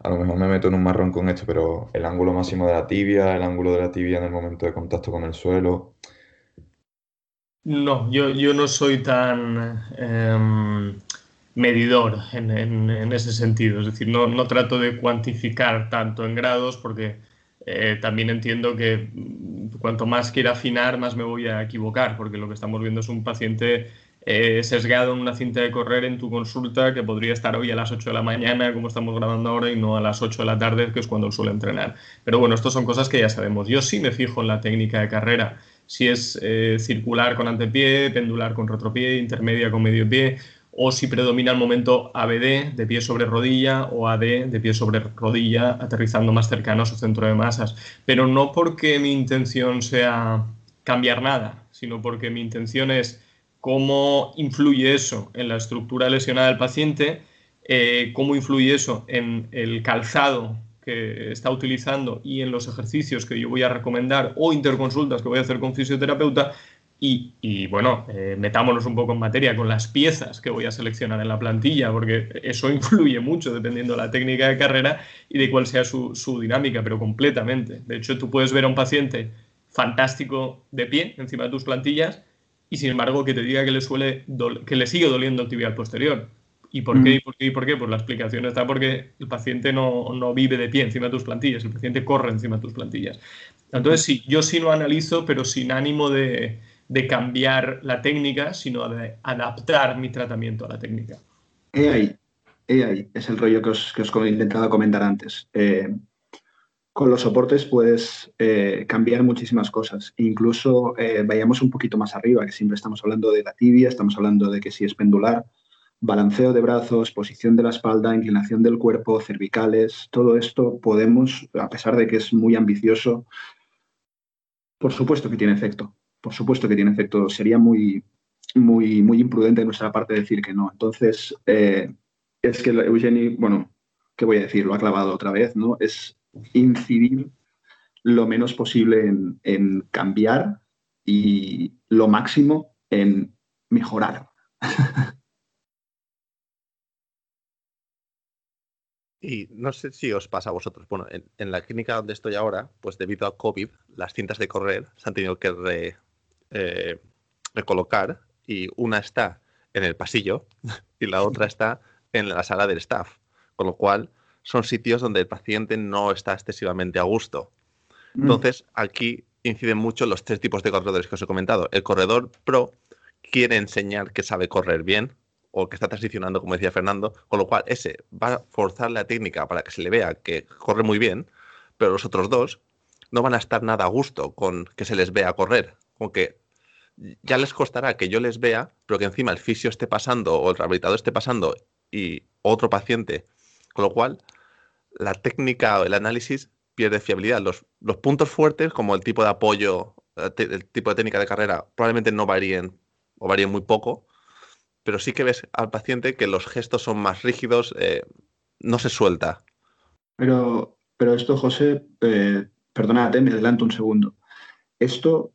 a lo mejor me meto en un marrón con esto, pero el ángulo máximo de la tibia, el ángulo de la tibia en el momento de contacto con el suelo.
No, yo, yo no soy tan em, medidor en, ese sentido. Es decir, no, no, trato de cuantificar tanto en grados porque eh, también entiendo que mm, cuanto más quiera afinar, más me voy a equivocar, porque lo que estamos viendo es un paciente eh, sesgado en una cinta de correr en tu consulta que podría estar hoy a las 8 de la mañana, como estamos grabando ahora, y no a las 8 de la tarde, que es cuando suele entrenar. Pero bueno, estas son cosas que ya sabemos. Yo sí me fijo en la técnica de carrera, si es eh, circular con antepié, pendular con retropié, intermedia con medio pie, o si predomina el momento ABD, de pie sobre rodilla, o AD, de pie sobre rodilla, aterrizando más cercano a su centro de masas. Pero no porque mi intención sea cambiar nada, sino porque mi intención es cómo influye eso en la estructura lesionada del paciente, eh, cómo influye eso en el calzado que está utilizando y en los ejercicios que yo voy a recomendar o interconsultas que voy a hacer con fisioterapeuta. Y, bueno, eh, metámonos un poco en materia con las piezas que voy a seleccionar en la plantilla, porque eso influye mucho dependiendo de la técnica de carrera y de cuál sea su, su dinámica, pero completamente. De hecho, tú puedes ver a un paciente fantástico de pie encima de tus plantillas y sin embargo que te diga que le, suele que le sigue doliendo el tibial posterior. ¿Y por, qué, mm. ¿Y por qué? ¿Y por qué? Pues la explicación está porque el paciente no, no, vive de pie encima de tus plantillas, el paciente corre encima de tus plantillas. Entonces, sí, yo sí lo analizo, pero sin ánimo de, de cambiar la técnica, sino de adaptar mi tratamiento a la técnica.
He ahí, he ahí, es el rollo que os, que os he intentado comentar antes. Eh, con los soportes puedes eh, cambiar muchísimas cosas. Incluso eh, vayamos un poquito más arriba, que siempre estamos hablando de la tibia, estamos hablando de que si es pendular, balanceo de brazos, posición de la espalda, inclinación del cuerpo, cervicales, todo esto podemos, a pesar de que es muy ambicioso, por supuesto que tiene efecto. Por supuesto que tiene efecto. Sería muy, muy, muy imprudente de nuestra parte decir que no. Entonces, eh, es que Eugenie, bueno, ¿qué voy a decir? Lo ha clavado otra vez, ¿no? Es incidir lo menos posible en, en cambiar y lo máximo en mejorar.
Y no sé si os pasa a vosotros. Bueno, en, la clínica donde estoy ahora, pues debido a COVID, las cintas de correr se han tenido que eh, recolocar y una está en el pasillo y la otra está en la sala del staff. Con lo cual, son sitios donde el paciente no está excesivamente a gusto. Mm. Entonces, aquí inciden mucho los tres tipos de corredores que os he comentado. El corredor pro quiere enseñar que sabe correr bien, o que está transicionando, como decía Fernando, con lo cual ese va a forzar la técnica para que se le vea que corre muy bien, pero los otros dos no van a estar nada a gusto con que se les vea correr, con que ya les costará que yo les vea, pero que encima el fisio esté pasando o el rehabilitador esté pasando y otro paciente, con lo cual la técnica o el análisis pierde fiabilidad. Los, los puntos fuertes, como el tipo de apoyo, eh, el tipo de técnica de carrera, probablemente no varíen o varíen muy poco, pero sí que ves al paciente que los gestos son más rígidos, eh, no se suelta.
Pero, pero esto, José, eh, perdónate, me adelanto un segundo. Esto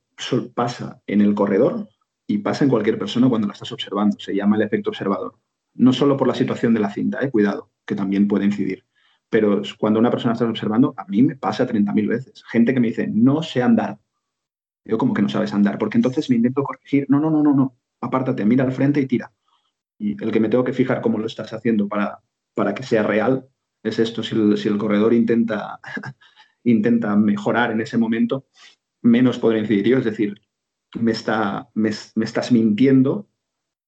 pasa en el corredor y pasa en cualquier persona cuando la estás observando. Se llama el efecto observador. No solo por la situación de la cinta, eh, cuidado, que también puede incidir. Pero cuando una persona está observando, a mí me pasa 30.000 veces. Gente que me dice, no sé andar. Yo como que no sabes andar, porque entonces me intento corregir. No, no, no, no, no. Apártate, mira al frente y tira. Y el que me tengo que fijar cómo lo estás haciendo para, para que sea real es esto. Si el, corredor intenta, intenta mejorar en ese momento, menos podré incidir yo. Es decir, me, está, me, estás mintiendo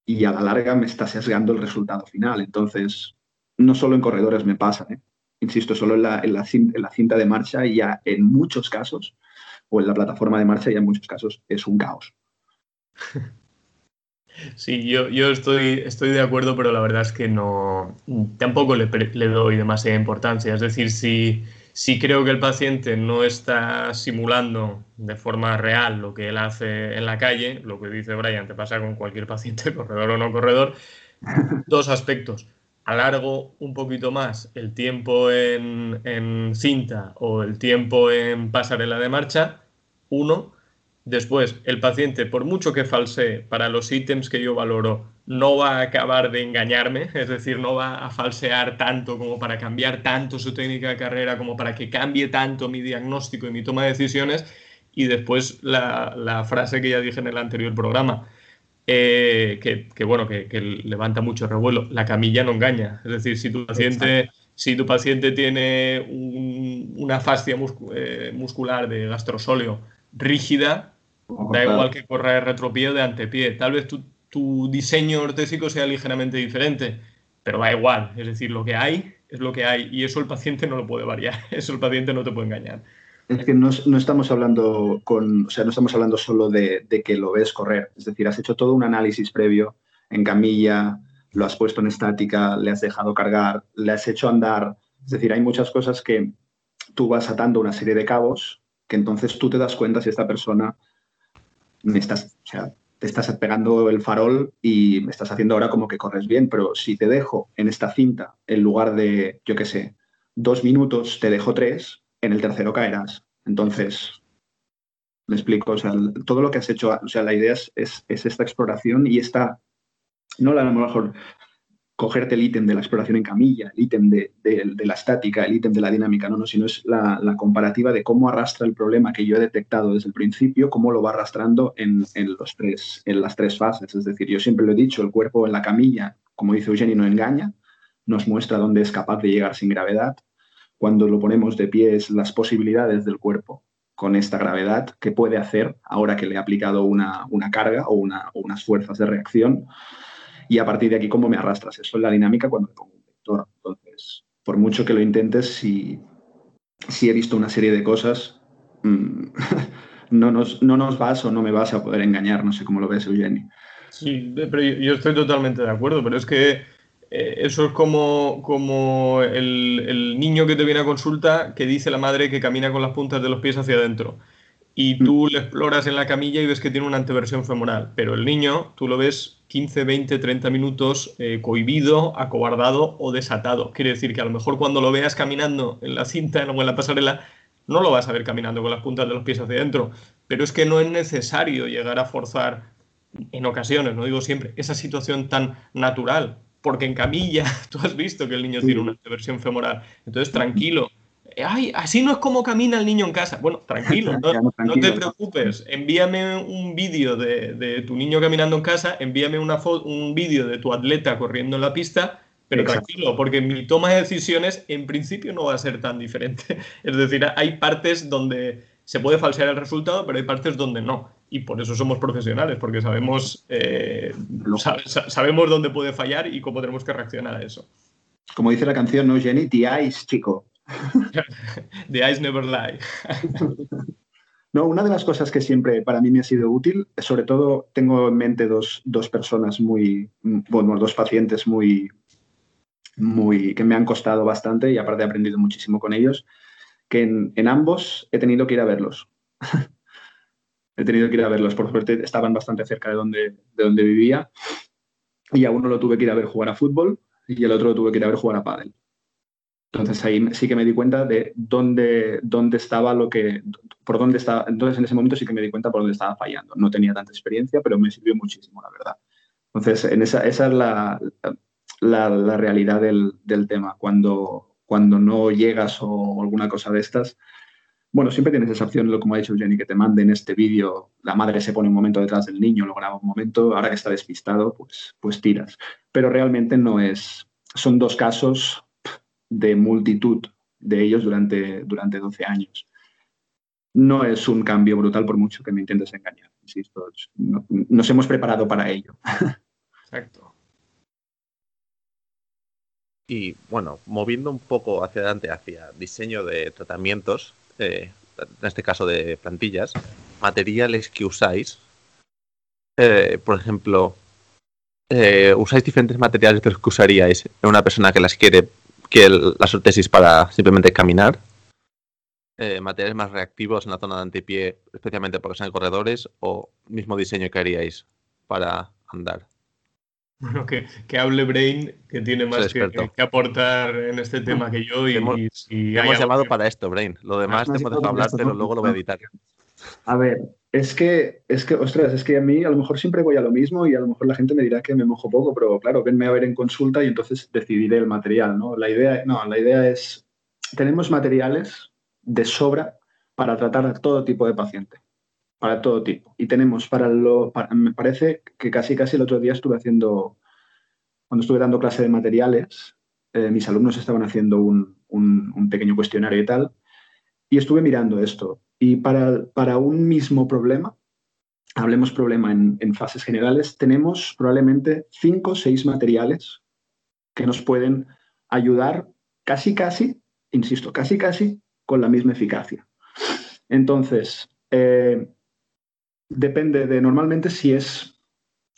y a la larga me está sesgando el resultado final. Entonces, no solo en corredores me pasa, ¿eh? Insisto, solo en la, en, la, en la, cinta de marcha ya en muchos casos, o en la plataforma de marcha ya en muchos casos, es un caos.
Sí, yo, yo estoy, estoy de acuerdo, pero la verdad es que no, tampoco le, le doy demasiada importancia. Es decir, si, si creo que el paciente no está simulando de forma real lo que él hace en la calle, lo que dice Brian, te pasa con cualquier paciente, corredor o no corredor, dos aspectos. Alargo un poquito más el tiempo en, en cinta o el tiempo en pasarela de marcha, uno, Después, el paciente, por mucho que falsee para los ítems que yo valoro, no va a acabar de engañarme, es decir, no va a falsear tanto como para cambiar tanto su técnica de carrera, como para que cambie tanto mi diagnóstico y mi toma de decisiones. Y después la, frase que ya dije en el anterior programa, eh, que, bueno, que, levanta mucho revuelo, la camilla no engaña. Es decir, si tu paciente, si tu paciente tiene una fascia eh, muscular de gastrosóleo rígida, Da igual que corra de retropié o de antepié. Tal vez tu, tu, diseño ortésico sea ligeramente diferente, pero da igual. Es decir, lo que hay es lo que hay y eso el paciente no lo puede variar. Eso el paciente no te puede engañar.
Es que no, estamos hablando con, o sea, no estamos hablando solo de, de, que lo ves correr. Es decir, has hecho todo un análisis previo en camilla, lo has puesto en estática, le has dejado cargar, le has hecho andar. Es decir, hay muchas cosas que tú vas atando una serie de cabos que entonces tú te das cuenta si esta persona me estás, o sea, te estás pegando el farol y me estás haciendo ahora como que corres bien, pero si te dejo en esta cinta, en lugar de, yo qué sé, dos minutos, te dejo tres, en el tercero caerás. Entonces, me explico, o sea, todo lo que has hecho, o sea, la idea es, es, es esta exploración y esta, no la a lo mejor cogerte el ítem de la exploración en camilla, el ítem de, la estática, el ítem de la dinámica, no, no, sino es la, comparativa de cómo arrastra el problema que yo he detectado desde el principio, cómo lo va arrastrando en, en las tres fases. Es decir, yo siempre lo he dicho, el cuerpo en la camilla, como dice Eugeni, no engaña, nos muestra dónde es capaz de llegar sin gravedad. Cuando lo ponemos de pie es las posibilidades del cuerpo con esta gravedad que puede hacer ahora que le he aplicado una, carga o, una, o unas fuerzas de reacción y a partir de aquí cómo me arrastras. Eso es la dinámica cuando me pongo un vector. Entonces, por mucho que lo intentes, si, si he visto una serie de cosas, mm, no, nos, no nos vas o no me vas a poder engañar. No sé cómo lo ves, Eugeni.
Sí, pero yo estoy totalmente de acuerdo, pero es que eso es como, como el, el, niño que te viene a consulta que dice la madre que camina con las puntas de los pies hacia adentro. y tú le exploras en la camilla y ves que tiene una anteversión femoral, pero el niño tú lo ves 15, 20, 30 minutos eh, cohibido, acobardado o desatado. Quiere decir que a lo mejor cuando lo veas caminando en la cinta o en la pasarela, no lo vas a ver caminando con las puntas de los pies hacia adentro, pero es que no es necesario llegar a forzar en ocasiones, no digo siempre, esa situación tan natural, porque en camilla tú has visto que el niño tiene una anteversión femoral. Entonces, tranquilo, ay, así no es como camina el niño en casa. Bueno, tranquilo, no, te preocupes. Envíame un vídeo de, tu niño caminando en casa, envíame una un vídeo de tu atleta corriendo en la pista, pero tranquilo, porque mi toma de decisiones en principio no va a ser tan diferente. Es decir, hay partes donde se puede falsear el resultado, pero hay partes donde no. Y por eso somos profesionales, porque sabemos, eh, sabemos dónde puede fallar y cómo tenemos que reaccionar a eso.
Como dice la canción, ¿no, Jenny? The ice, chico.
The eyes never lie.
No, una de las cosas que siempre para mí me ha sido útil, sobre todo tengo en mente dos, personas muy, bueno, dos pacientes muy, muy, que me han costado bastante y aparte he aprendido muchísimo con ellos, que en, ambos he tenido que ir a verlos. he tenido que ir a verlos, por suerte estaban bastante cerca de donde, de donde vivía y a uno lo tuve que ir a ver jugar a fútbol y el otro lo tuve que ir a ver jugar a pádel. Entonces ahí sí que me di cuenta de dónde, dónde estaba lo que, por dónde estaba. Entonces en ese momento sí que me di cuenta por dónde estaba fallando. No tenía tanta experiencia, pero me sirvió muchísimo, la verdad. Entonces en esa, esa es la, la, realidad del, del, tema. Cuando, cuando no llegas o alguna cosa de estas, bueno, siempre tienes esa opción, como ha dicho Jenny, que te manden este vídeo, la madre se pone un momento detrás del niño, lo graba un momento, ahora que está despistado, pues, pues tiras. Pero realmente no es, son dos casos de multitud de ellos durante, durante 12 años. No es un cambio brutal por mucho que me intentes engañar, insisto. nos hemos preparado para ello. Exacto.
Y bueno, moviendo un poco hacia adelante, hacia diseño de tratamientos, eh, en este caso de plantillas, materiales que usáis, eh, por ejemplo, eh, ¿usáis diferentes materiales de los que usaríais en una persona que las quiere que las ortesis para simplemente caminar. Eh, materiales más reactivos en la zona de antepié, especialmente porque son corredores, o mismo diseño que haríais para andar.
Bueno, que, hable Brain, que tiene más que, aportar en este tema que yo. Y,
hemos, hemos llamado para esto, Brain. Lo demás te hemos dejado hablar, pero luego lo voy a editar.
A ver, es que, es que, ostras, es que a mí a lo mejor siempre voy a lo mismo y a lo mejor la gente me dirá que me mojo poco, pero claro, venme a ver en consulta y entonces decidiré el material, ¿no? La idea, no, la idea es, tenemos materiales de sobra para tratar todo tipo de paciente, para todo tipo. Y tenemos para lo, me parece que casi casi el otro día estuve haciendo, cuando estuve dando clase de materiales, eh, mis alumnos estaban haciendo un, un pequeño cuestionario y tal, y estuve mirando esto y para, para un mismo problema, hablemos problema en, fases generales, tenemos probablemente cinco o seis materiales que nos pueden ayudar casi, casi, insisto, casi, casi con la misma eficacia. Entonces, eh, depende de normalmente si es,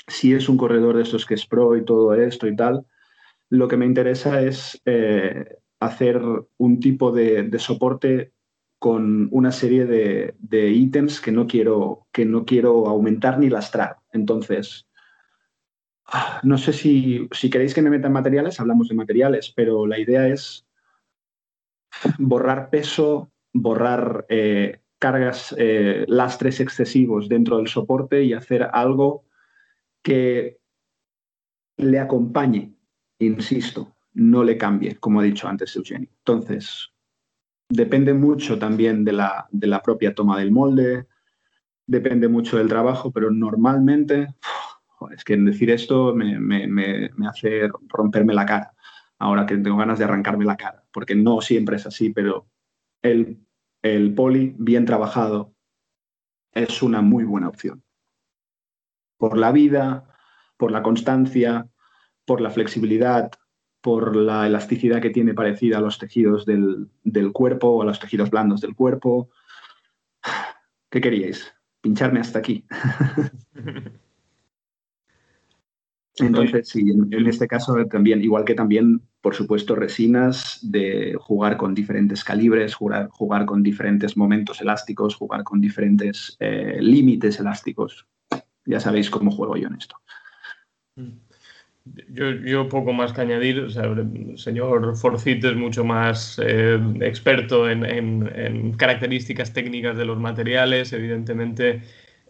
si es un corredor de estos que es pro y todo esto y tal, lo que me interesa es eh, hacer un tipo de, de soporte con una serie de, ítems que no, quiero, que no quiero aumentar ni lastrar. Entonces, ah, no sé si, queréis que me metan materiales, hablamos de materiales, pero la idea es borrar peso, borrar eh, cargas, eh, lastres excesivos dentro del soporte y hacer algo que le acompañe, insisto, no le cambie, como ha dicho antes Eugenie. Entonces, Depende mucho también de la, propia toma del molde, depende mucho del trabajo, pero normalmente, es que en decir esto me, hace romperme la cara, ahora que tengo ganas de arrancarme la cara, porque no siempre es así, pero el, el poli bien trabajado es una muy buena opción. Por la vida, por la constancia, por la flexibilidad, por la elasticidad que tiene parecida a los tejidos del, cuerpo o a los tejidos blandos del cuerpo. ¿Qué queríais? Pincharme hasta aquí. Entonces, sí, en, este caso también, igual que también, por supuesto, resinas de jugar con diferentes calibres, jugar, jugar con diferentes momentos elásticos, jugar con diferentes eh, límites elásticos. Ya sabéis cómo juego yo en esto.
Yo, poco más que añadir, el señor Forcit es mucho más eh, experto en características técnicas de los materiales, evidentemente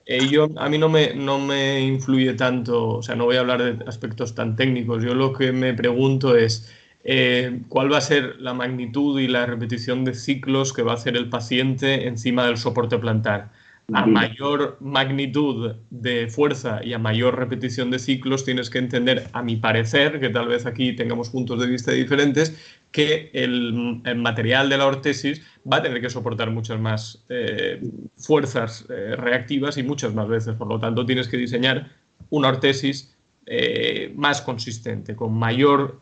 eh, a mí no me, no me influye tanto, o sea, no voy a hablar de aspectos tan técnicos. Yo lo que me pregunto es eh, cuál va a ser la magnitud y la repetición de ciclos que va a hacer el paciente encima del soporte plantar a mayor magnitud de fuerza y a mayor repetición de ciclos, tienes que entender, a mi parecer, que tal vez aquí tengamos puntos de vista diferentes, que el, material de la ortesis va a tener que soportar muchas más eh, fuerzas eh, reactivas y muchas más veces. Por lo tanto, tienes que diseñar una ortesis eh, más consistente, con mayor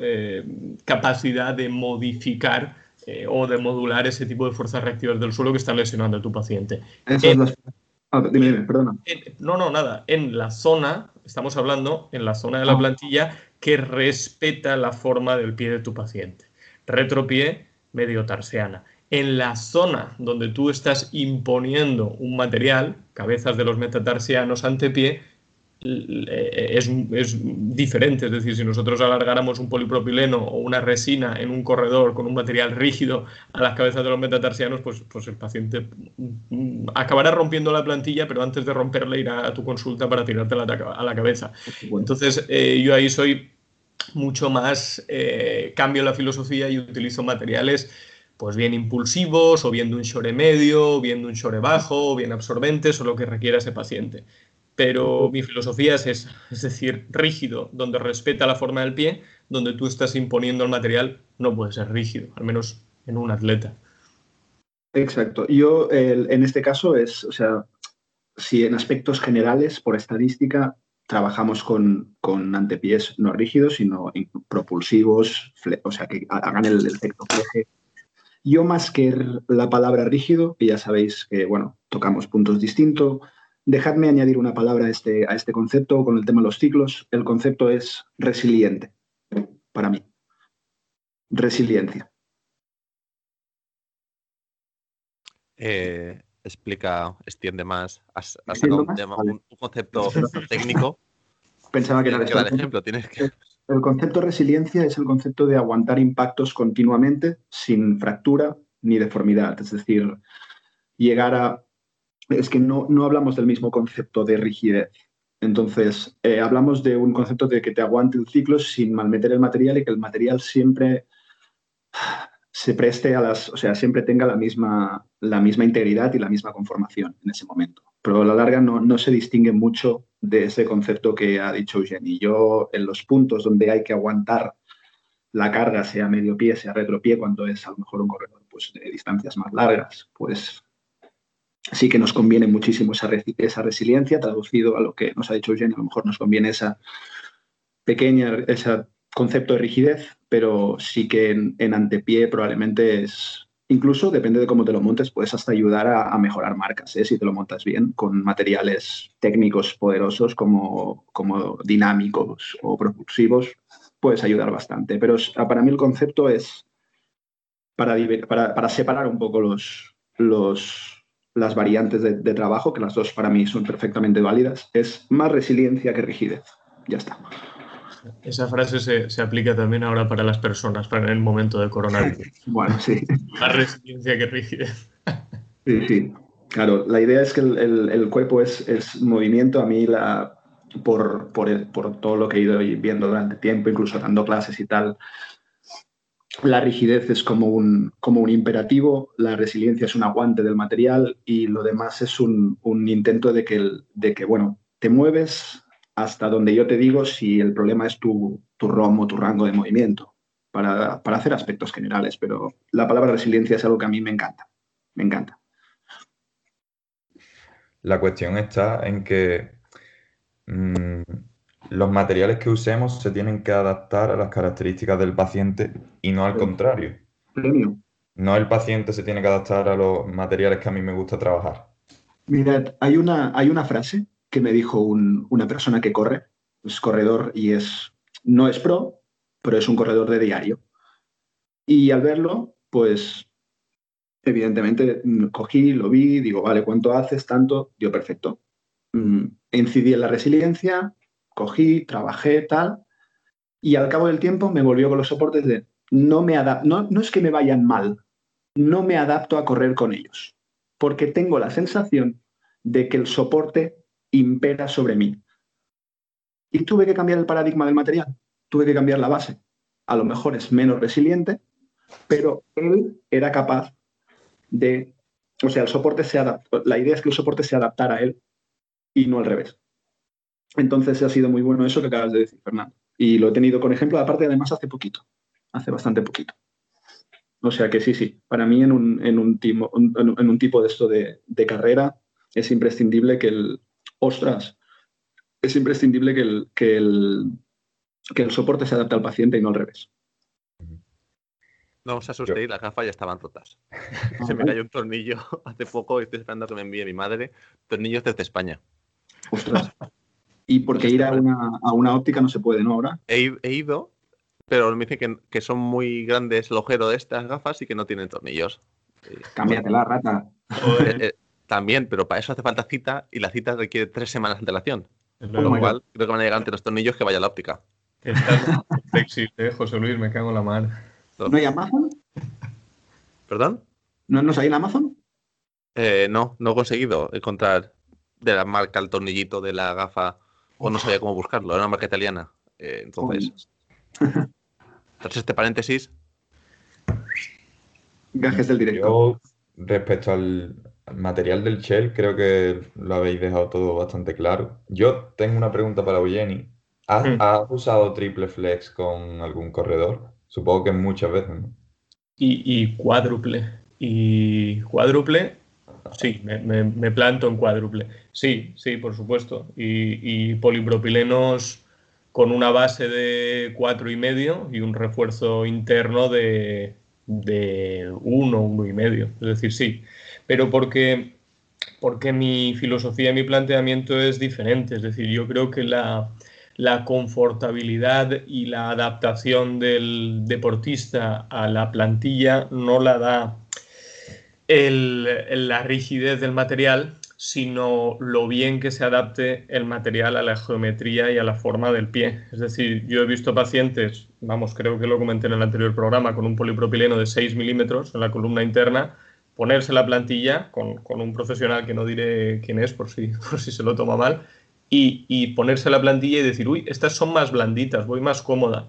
capacidad de modificar eh, o de modular ese tipo de fuerzas reactivas del suelo que está lesionando a tu paciente.
Ah, dime, dime, perdona.
no, no, nada. En la zona, estamos hablando en la zona de la ah. plantilla que respeta la forma del pie de tu paciente. Retropié, medio tarsiana. En la zona donde tú estás imponiendo un material, cabezas de los metatarsianos antepié, es, es, diferente. Es decir, si nosotros alargáramos un polipropileno o una resina en un corredor con un material rígido a las cabezas de los metatarsianos, pues, pues el paciente mm, acabará rompiendo la plantilla, pero antes de romperla irá a tu consulta para tirarte a la cabeza. Entonces, eh, yo ahí soy mucho más, eh, cambio la filosofía y utilizo materiales pues bien impulsivos, o bien de un shore medio, o bien de un shore bajo, o bien absorbentes, o lo que requiera ese paciente pero mi filosofía es esa, es decir, rígido, donde respeta la forma del pie, donde tú estás imponiendo el material, no puede ser rígido, al menos en un atleta.
Exacto. Yo, en este caso, es, o sea, si en aspectos generales, por estadística, trabajamos con, con antepiés no rígidos, sino propulsivos, o sea, que hagan el, efecto fleje. Yo más que la palabra rígido, que ya sabéis que, bueno, tocamos puntos distintos, Dejadme añadir una palabra a este, a este concepto con el tema de los ciclos. El concepto es resiliente para mí. Resiliencia.
Eh, explica, extiende más. Has, sacado un, concepto técnico.
Pensaba que era
el ejemplo. Tienes que...
El concepto de resiliencia es el concepto de aguantar impactos continuamente sin fractura ni deformidad. Es decir, llegar a es que no, no hablamos del mismo concepto de rigidez. Entonces, eh, hablamos de un concepto de que te aguante el ciclo sin malmeter el material y que el material siempre se preste a las, o sea, siempre tenga la misma, la misma integridad y la misma conformación en ese momento. Pero a la larga no, no se distingue mucho de ese concepto que ha dicho Eugeni. Yo, en los puntos donde hay que aguantar la carga, sea medio pie, sea retro-pie, cuando es a lo mejor un corredor pues, de distancias más largas, pues sí que nos conviene muchísimo esa, resiliencia, traducido a lo que nos ha dicho Eugene, a lo mejor nos conviene esa pequeña, ese concepto de rigidez, pero sí que en, antepié probablemente es, incluso depende de cómo te lo montes, puedes hasta ayudar a, mejorar marcas, ¿eh? si te lo montas bien, con materiales técnicos poderosos como, como dinámicos o propulsivos, puedes ayudar bastante. Pero para mí el concepto es para, para, para separar un poco los, los las variantes de, trabajo, que las dos para mí son perfectamente válidas, es más resiliencia que rigidez. Ya está.
Esa frase se, aplica también ahora para las personas, para el momento de coronavirus.
bueno, sí.
Más resiliencia que rigidez.
sí, sí. Claro, la idea es que el, cuerpo es, es, movimiento. A mí, la, por, por, por todo lo que he ido viendo durante tiempo, incluso dando clases y tal, la rigidez es como un, como un imperativo, la resiliencia es un aguante del material y lo demás es un, intento de que, de que, bueno, te mueves hasta donde yo te digo si el problema es tu, tu ROM o tu rango de movimiento, para, hacer aspectos generales, pero la palabra resiliencia es algo que a mí me encanta, me encanta.
La cuestión está en que mm, los materiales que usemos se tienen que adaptar a las características del paciente y no al contrario. No el paciente se tiene que adaptar a los materiales que a mí me gusta trabajar.
Mirad, hay una, hay una frase que me dijo una persona que corre es corredor y es, no es pro, pero es un corredor de diario. Y al verlo, pues evidentemente mm, cogí, lo vi, digo, vale, ¿cuánto haces? Tanto, dio perfecto. Mm, incidí en la resiliencia, cogí, trabajé, tal, y al cabo del tiempo me volvió con los soportes de no me no, no es que me vayan mal, no me adapto a correr con ellos, porque tengo la sensación de que el soporte impera sobre mí. Y tuve que cambiar el paradigma del material, tuve que cambiar la base. A lo mejor es menos resiliente, pero él era capaz de, o sea, el soporte se adapta, la idea es que el soporte se adaptara a él y no al revés. Entonces ha sido muy bueno eso que acabas de decir, Fernando. Y lo he tenido con ejemplo, aparte además hace poquito, hace bastante poquito. O sea que sí, sí, para mí en un, en un, tipo, en un tipo de esto de, de, carrera es imprescindible que el, ostras, es imprescindible que el, que el, que el soporte se adapte al paciente y no al revés.
No os asustéis, las gafas ya estaban rotas. Se me cayó un tornillo hace poco y estoy esperando que me envíe mi madre tornillos desde España.
Ostras. Y porque ir a una, a una, óptica no se puede, ¿no? Ahora.
He, he ido, pero me dicen que, que, son muy grandes el ojero de estas gafas y que no tienen tornillos.
Cámbiatela, rata.
Eh, eh, también, pero para eso hace falta cita y la cita requiere tres semanas de antelación. Por lo cual, creo que van a llegar ante los tornillos que vaya a la óptica.
Estás sexy, eh, José Luis, me cago en la mano.
¿No hay Amazon?
¿Perdón?
¿No, ¿No hay en Amazon?
Eh, no, no he conseguido encontrar de la marca el tornillito de la gafa o no sabía cómo buscarlo, era una marca italiana. Eh, entonces, tras este paréntesis.
Gajes del directo.
Yo, respecto al, al material del shell, creo que lo habéis dejado todo bastante claro. Yo tengo una pregunta para Eugeni. ¿Has, has usado triple flex con algún corredor? Supongo que muchas veces, ¿no?
Y, y cuádruple. Y cuádruple, sí, me, me- planto en cuádruple. Sí, sí, por supuesto. Y, y polipropilenos con una base de cuatro y medio y un refuerzo interno de, de uno, uno y medio. Es decir, sí. Pero porque, porque mi filosofía y mi planteamiento es diferente. Es decir, yo creo que la, la confortabilidad y la adaptación del deportista a la plantilla no la da la rigidez del material, sino lo bien que se adapte el material a la geometría y a la forma del pie. Es decir, yo he visto pacientes, vamos, creo que lo comenté en el anterior programa, con un polipropileno de 6 milímetros en la columna interna, ponerse la plantilla con, con un profesional que no diré quién es por si, por si se lo toma mal, y, y ponerse la plantilla y decir, uy, estas son más blanditas, voy más cómoda.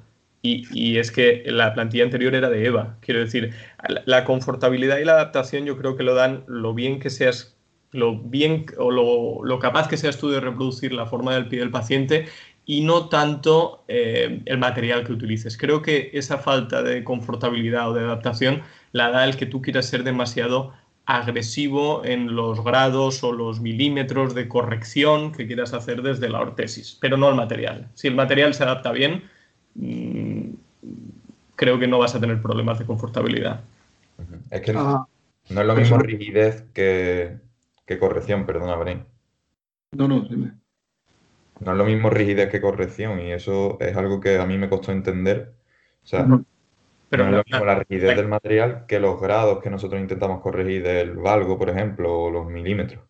Y, es que la plantilla anterior era de EVA. Quiero decir, la, la confortabilidad y la adaptación yo creo que lo dan lo bien que seas, lo bien o lo, lo capaz que seas tú de reproducir la forma del pie del paciente y no tanto eh, el material que utilices. Creo que esa falta de confortabilidad o de adaptación la da el que tú quieras ser demasiado agresivo en los grados o los milímetros de corrección que quieras hacer desde la ortesis, pero no el material. Si el material se adapta bien, mm, creo que no vas a tener problemas de confortabilidad.
Es que
Ah,
no es lo mismo rigidez que, que corrección, perdona, Brain.
no, no, dime.
No es lo mismo rigidez que corrección y eso es algo que a mí me costó entender. O sea,
Ujú.
Pero
no es lo
la-
mismo la rigidez del material que los grados que nosotros intentamos corregir del valgo, por ejemplo, o los milímetros.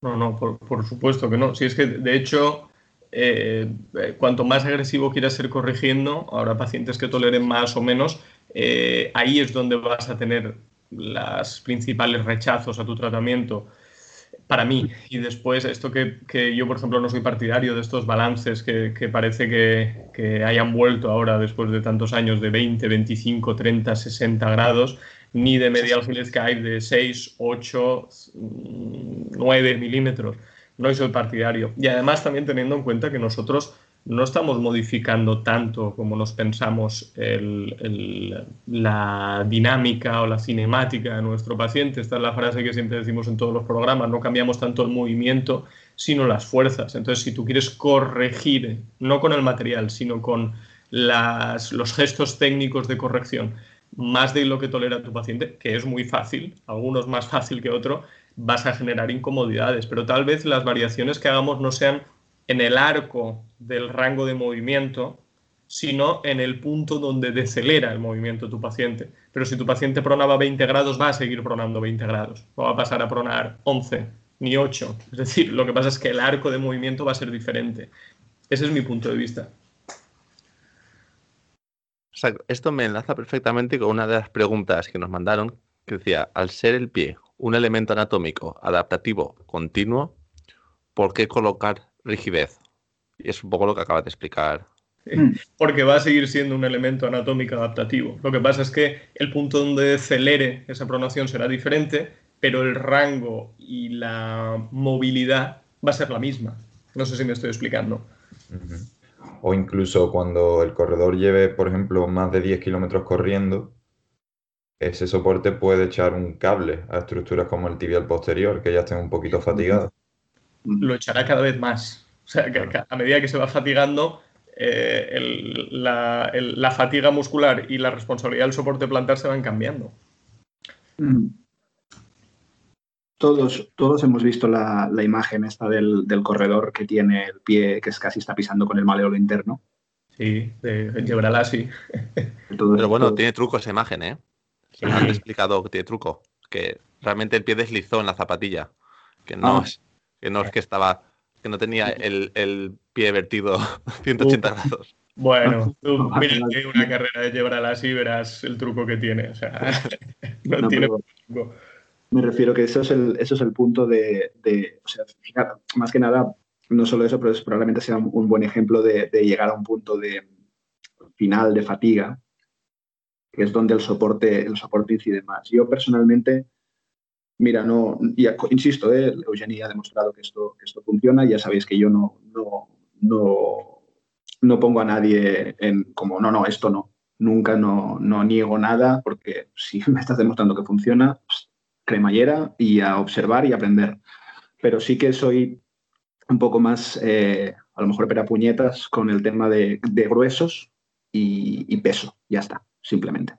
No, no, por, por supuesto que no. Si es que, de hecho, eh, cuanto más agresivo quieras ser corrigiendo, habrá pacientes que toleren más o menos, eh, ahí es donde vas a tener los principales rechazos a tu tratamiento. Para mí, y después esto que, que yo, por ejemplo, no soy partidario de estos balances que, que parece que, que hayan vuelto ahora después de tantos años de 20, 25, 30, 60 grados, ni de medial Gillette Skype de 6, 8, 9 milímetros. No soy partidario. Y además también teniendo en cuenta que nosotros no estamos modificando tanto como nos pensamos el- el- la dinámica o la cinemática de nuestro paciente. Esta es la frase que siempre decimos en todos los programas. No cambiamos tanto el movimiento, sino las fuerzas. Entonces, si tú quieres corregir, no con el material, sino con los gestos técnicos de corrección, más de lo que tolera tu paciente, que es muy fácil, algunos más fácil que otro, vas a generar incomodidades, pero tal vez las variaciones que hagamos no sean en el arco del rango de movimiento, sino en el punto donde decelera el movimiento tu paciente. Pero si tu paciente pronaba 20 grados, va a seguir pronando 20 grados. No va a pasar a pronar 11 ni 8. Es decir, lo que pasa es que el arco de movimiento va a ser diferente. Ese es mi punto de vista.
Esto me enlaza perfectamente con una de las preguntas que nos mandaron, que decía, al ser el pie un elemento anatómico adaptativo continuo, ¿por qué colocar rigidez? Y es un poco lo que acabas de explicar.
Porque va a seguir siendo un elemento anatómico adaptativo. Lo que pasa es que el punto donde acelere esa pronación será diferente, pero el rango y la movilidad va a ser la misma. No sé si me estoy explicando.
O incluso cuando el corredor lleve, por ejemplo, más de 10 kilómetros corriendo, ese soporte puede echar un cable a estructuras como el tibial posterior, que ya estén un poquito fatigadas.
Lo echará cada vez más. O sea, que a medida que se va fatigando, eh, la, fatiga muscular y la responsabilidad del soporte plantar se van cambiando. Mm.
Todos, todos hemos visto la, imagen esta del, corredor que tiene el pie que es casi está pisando con el maleolo interno.
Sí, de llevará sí.
Pero bueno, tiene truco esa imagen, ¿eh? Han explicado que tiene truco. Que realmente el pie deslizó en la zapatilla. Que no, ah. es, que no es que estaba. Que no tenía el, pie vertido 180 grados.
Bueno, tú mira que una carrera de llevar a y verás el truco que tiene. O sea, no, tiene truco.
Me refiero que eso es el, eso es el punto de, o sea, más que nada, no solo eso, pero probablemente sea un, buen ejemplo de, llegar a un punto de final de fatiga, que es donde el soporte, el soporte incide más. Yo personalmente, mira, no, insisto, eh, Eugenia ha demostrado que esto, que esto funciona, ya sabéis que yo no, no, no, no pongo a nadie en como, no, no, esto no. Nunca no, no niego nada porque si me estás demostrando que funciona, pues, cremallera y a observar y aprender. Pero sí que soy un poco más, eh, a lo mejor para puñetas con el tema de, gruesos y, peso. Ya está, simplemente.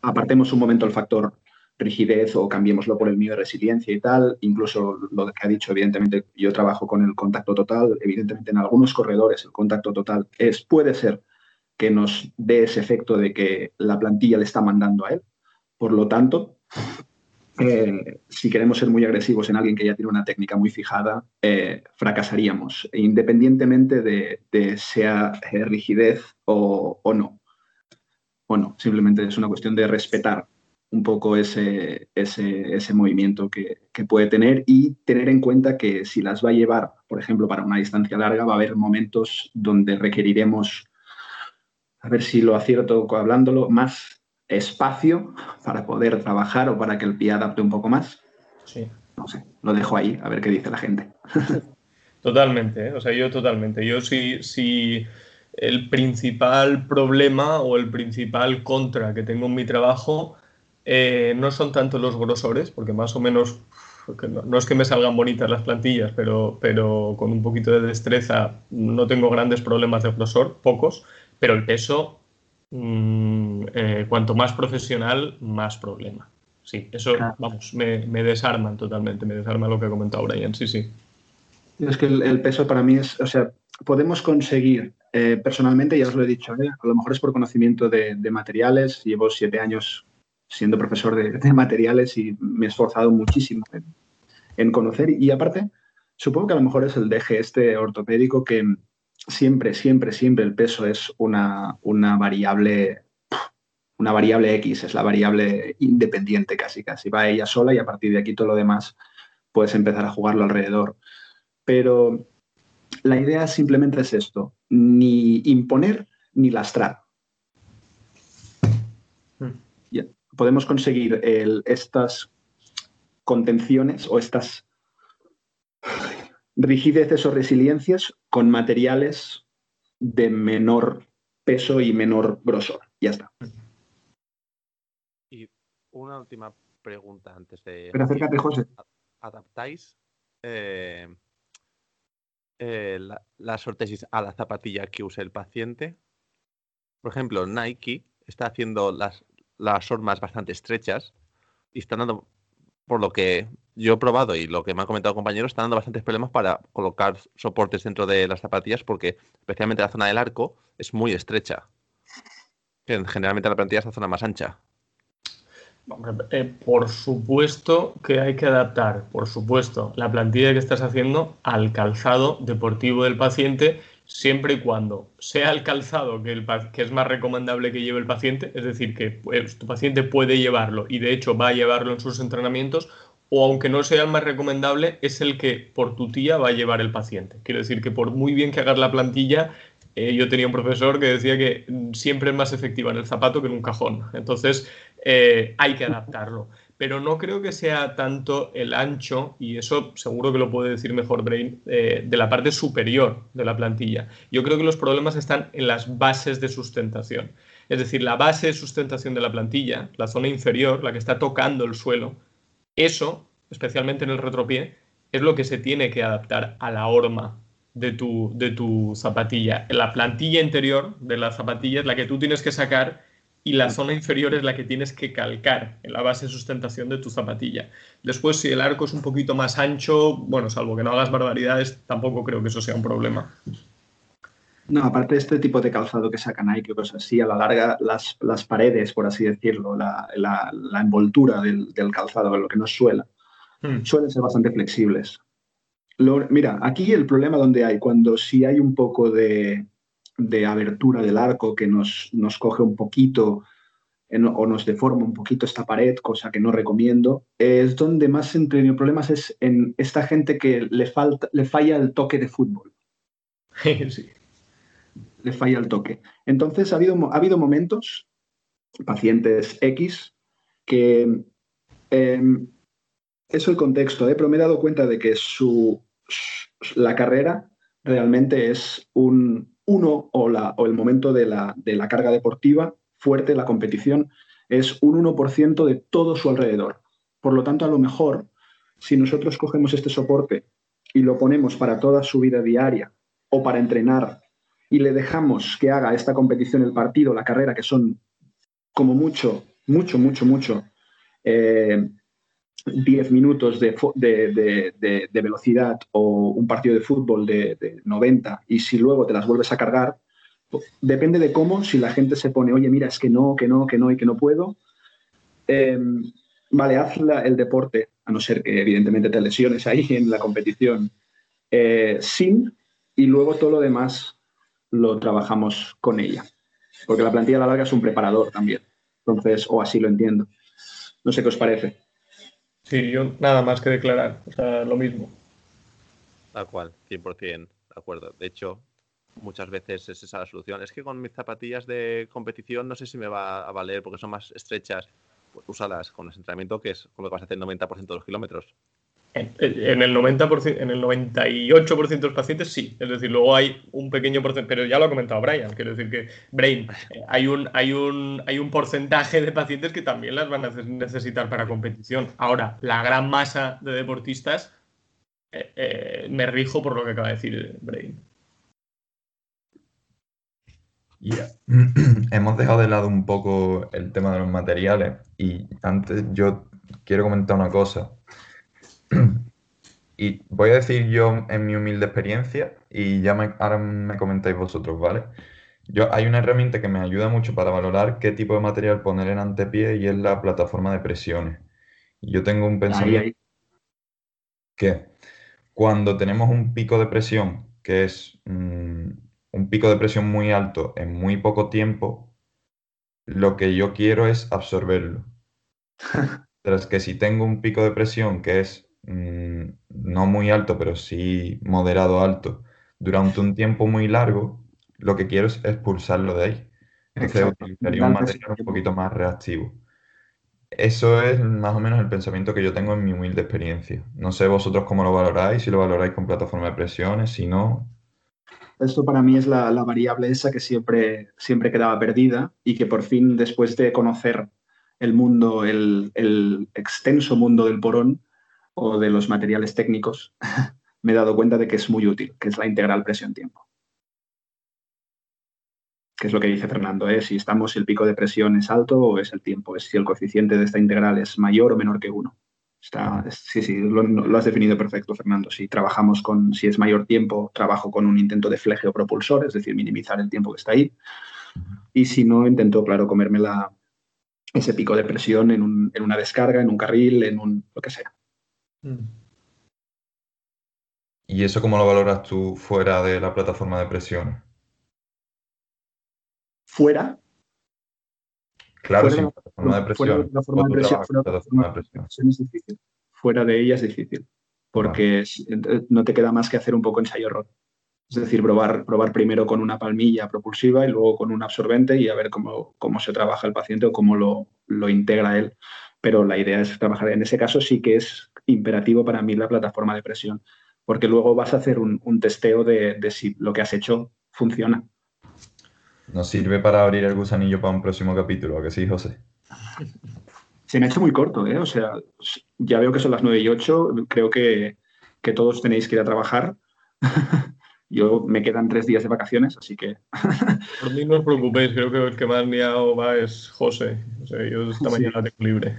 apartemos un momento el factor rigidez o cambiémoslo por el mío de resiliencia y tal. Incluso lo que ha dicho, evidentemente, yo trabajo con el contacto total. Evidentemente, en algunos corredores el contacto total es, puede ser que nos dé ese efecto de que la plantilla le está mandando a él. Por lo tanto, eh, si queremos ser muy agresivos en alguien que ya tiene una técnica muy fijada, eh, fracasaríamos, independientemente de, sea eh, rigidez. O no, simplemente es una cuestión de respetar un poco ese, ese, movimiento que, que, puede tener y tener en cuenta que si las va a llevar, por ejemplo, para una distancia larga, va a haber momentos donde requeriremos, a ver si lo acierto hablándolo, más espacio para poder trabajar o para que el pie adapte un poco más.
Sí.
No sé, lo dejo ahí, a ver qué dice la gente.
Totalmente, ¿eh? o sea, yo totalmente. Yo sí, sí, el principal problema o el principal contra que tengo en mi trabajo eh, no son tanto los grosores, porque más o menos, no, no, es que me salgan bonitas las plantillas, pero, pero con un poquito de destreza no tengo grandes problemas de grosor, pocos, pero el peso Mm, eh, cuanto más profesional, más problema. Sí, eso, vamos, me, desarman totalmente, me desarma lo que ha comentado Brian, sí, sí.
Es que el, peso para mí es, o sea, podemos conseguir, eh, personalmente, ya os lo he dicho, ¿eh? a lo mejor es por conocimiento de, materiales, llevo siete años siendo profesor de, materiales y me he esforzado muchísimo en, en, conocer y aparte, supongo que a lo mejor es el deje este ortopédico que, siempre, siempre, siempre el peso es una, variable una variable X, es la variable independiente casi, casi. Va ella sola y a partir de aquí todo lo demás puedes empezar a jugarlo alrededor. Pero la idea simplemente es esto, ni imponer ni lastrar. Hmm. Podemos conseguir estas contenciones o estas rigideces o resiliencias con materiales de menor peso y menor grosor. Ya está.
Y una última pregunta antes de...
Pero acércate, José.
¿Adaptáis eh, eh, la, ortesis a la zapatilla que use el paciente? Por ejemplo, Nike está haciendo las, las hormas bastante estrechas y están dando, por lo que yo he probado y lo que me han comentado compañeros, están dando bastantes problemas para colocar soportes dentro de las zapatillas porque especialmente la zona del arco es muy estrecha. Generalmente la plantilla es la zona más ancha.
Eh, por supuesto que hay que adaptar, por supuesto, la plantilla que estás haciendo al calzado deportivo del paciente, siempre y cuando sea el calzado que, es más recomendable que lleve el paciente, es decir, que pues, tu paciente puede llevarlo y de hecho va a llevarlo en sus entrenamientos, o aunque no sea el más recomendable, es el que por tu tía va a llevar el paciente. Quiero decir que por muy bien que hagas la plantilla, eh, yo tenía un profesor que decía que siempre es más efectiva en el zapato que en un cajón. Entonces, eh, hay que adaptarlo. Pero no creo que sea tanto el ancho, y eso seguro que lo puede decir mejor Brain, eh, de la parte superior de la plantilla. Yo creo que los problemas están en las bases de sustentación. Es decir, la base de sustentación de la plantilla, la zona inferior, la que está tocando el suelo, eso, especialmente en el retropié, es lo que se tiene que adaptar a la horma de tu, de tu zapatilla. La plantilla interior de la zapatilla es la que tú tienes que sacar y la zona inferior es la que tienes que calcar en la base de sustentación de tu zapatilla. Después, si el arco es un poquito más ancho, bueno, salvo que no hagas barbaridades, tampoco creo que eso sea un problema.
No, aparte de este tipo de calzado que sacan ahí, que cosas así, a la larga las, las paredes, por así decirlo, la, la, envoltura del, del, calzado, lo que no suela, hmm. suelen ser bastante flexibles mira, aquí el problema donde hay, cuando si hay un poco de, abertura del arco que nos, nos coge un poquito o nos deforma un poquito esta pared, cosa que no recomiendo, es donde más he tenido problemas es en esta gente que le, falta, le falla el toque de fútbol.
Sí.
Le falla el toque. Entonces ha habido, ha habido momentos, pacientes X, que... Eh, eso el contexto, ¿eh? pero me he dado cuenta de que su, la carrera realmente es un uno o, el momento de la, de la carga deportiva fuerte, la competición, es un 1% de todo su alrededor. Por lo tanto, a lo mejor, si nosotros cogemos este soporte y lo ponemos para toda su vida diaria o para entrenar y le dejamos que haga esta competición, el partido, la carrera, que son como mucho, mucho, mucho, mucho, eh, 10 minutos de, velocidad o un partido de fútbol de, 90 y si luego te las vuelves a cargar, depende de cómo, si la gente se pone, oye, mira, es que no, que no, que no y que no puedo, em, vale, haz el deporte, a no ser que evidentemente te lesiones ahí en la competición, eh, sin y luego todo lo demás lo trabajamos con ella. Porque la plantilla a la larga es un preparador también. Entonces, o así lo entiendo. No sé qué os parece.
Sí, yo nada más que declarar, o sea, lo mismo.
Tal cual, 100% de acuerdo. De hecho, muchas veces es esa la solución. Es que con mis zapatillas de competición no sé si me va a valer porque son más estrechas. Pues úsalas con el entrenamiento, que es con lo que vas a hacer el 90% de los kilómetros.
En el 90%, en el 98% de los pacientes sí, es decir, luego hay un pequeño porcentaje, pero ya lo ha comentado Brian, quiero decir que Brain, hay un, hay un, hay un porcentaje de pacientes que también las van a necesitar para competición. Ahora, la gran masa de deportistas, eh, eh, me rijo por lo que acaba de decir Brain.
Hemos dejado de lado un poco el tema de los materiales y antes yo quiero comentar una cosa. Y voy a decir yo en mi humilde experiencia y ya me, ahora me comentáis vosotros, ¿vale? Yo, hay una herramienta que me ayuda mucho para valorar qué tipo de material poner en antepié y es la plataforma de presiones. Yo tengo un pensamiento que cuando tenemos un pico de presión, que es mm, un pico de presión muy alto en muy poco tiempo, lo que yo quiero es absorberlo. Tras que si tengo un pico de presión que es Mm, no muy alto, pero sí moderado alto, durante un tiempo muy largo, lo que quiero es expulsarlo de ahí. Entonces utilizaría un material un poquito más reactivo. Eso es más o menos el pensamiento que yo tengo en mi humilde experiencia. No sé vosotros cómo lo valoráis, si lo valoráis con plataforma de presiones, si no.
Esto para mí es la, variable esa que siempre, siempre quedaba perdida y que por fin, después de conocer el mundo, el, el extenso mundo del porón, o de los materiales técnicos, me he dado cuenta de que es muy útil, que es la integral presión-tiempo. Que es lo que dice Fernando, ¿eh? si estamos, el pico de presión es alto o es el tiempo, es si el coeficiente de esta integral es mayor o menor que uno. Está, sí, sí, lo, has definido perfecto, Fernando. Si trabajamos con, si es mayor tiempo, trabajo con un intento de fleje o propulsor, es decir, minimizar el tiempo que está ahí. Y si no, intento, claro, comerme la, ese pico de presión en, un, en, una descarga, en un carril, en un lo que sea. Mm.
¿Y eso cómo lo valoras tú fuera de la plataforma de presión?
¿Fuera?
Claro, sí, plataforma de presión. Fuera de la
plataforma de presión, es difícil. Fuera de ella es difícil, porque no te queda más que hacer un poco ensayo-error. Es decir, probar, probar primero con una palmilla propulsiva y luego con un absorbente y a ver cómo, cómo se trabaja el paciente o cómo lo, lo integra él. Pero la idea es trabajar. En ese caso sí que es imperativo para mí la plataforma de presión, porque luego vas a hacer un, testeo de, de, si lo que has hecho funciona.
Nos sirve para abrir el gusanillo para un próximo capítulo, ¿a que sí, José?
Se me ha hecho muy corto, ¿eh? O sea, ya veo que son las 9 y 8, creo que, que todos tenéis que ir a trabajar. Yo me quedan tres días de vacaciones, así que.
Por mí no os preocupéis, creo que el que más liado va es José. O sea, yo esta mañana tengo libre.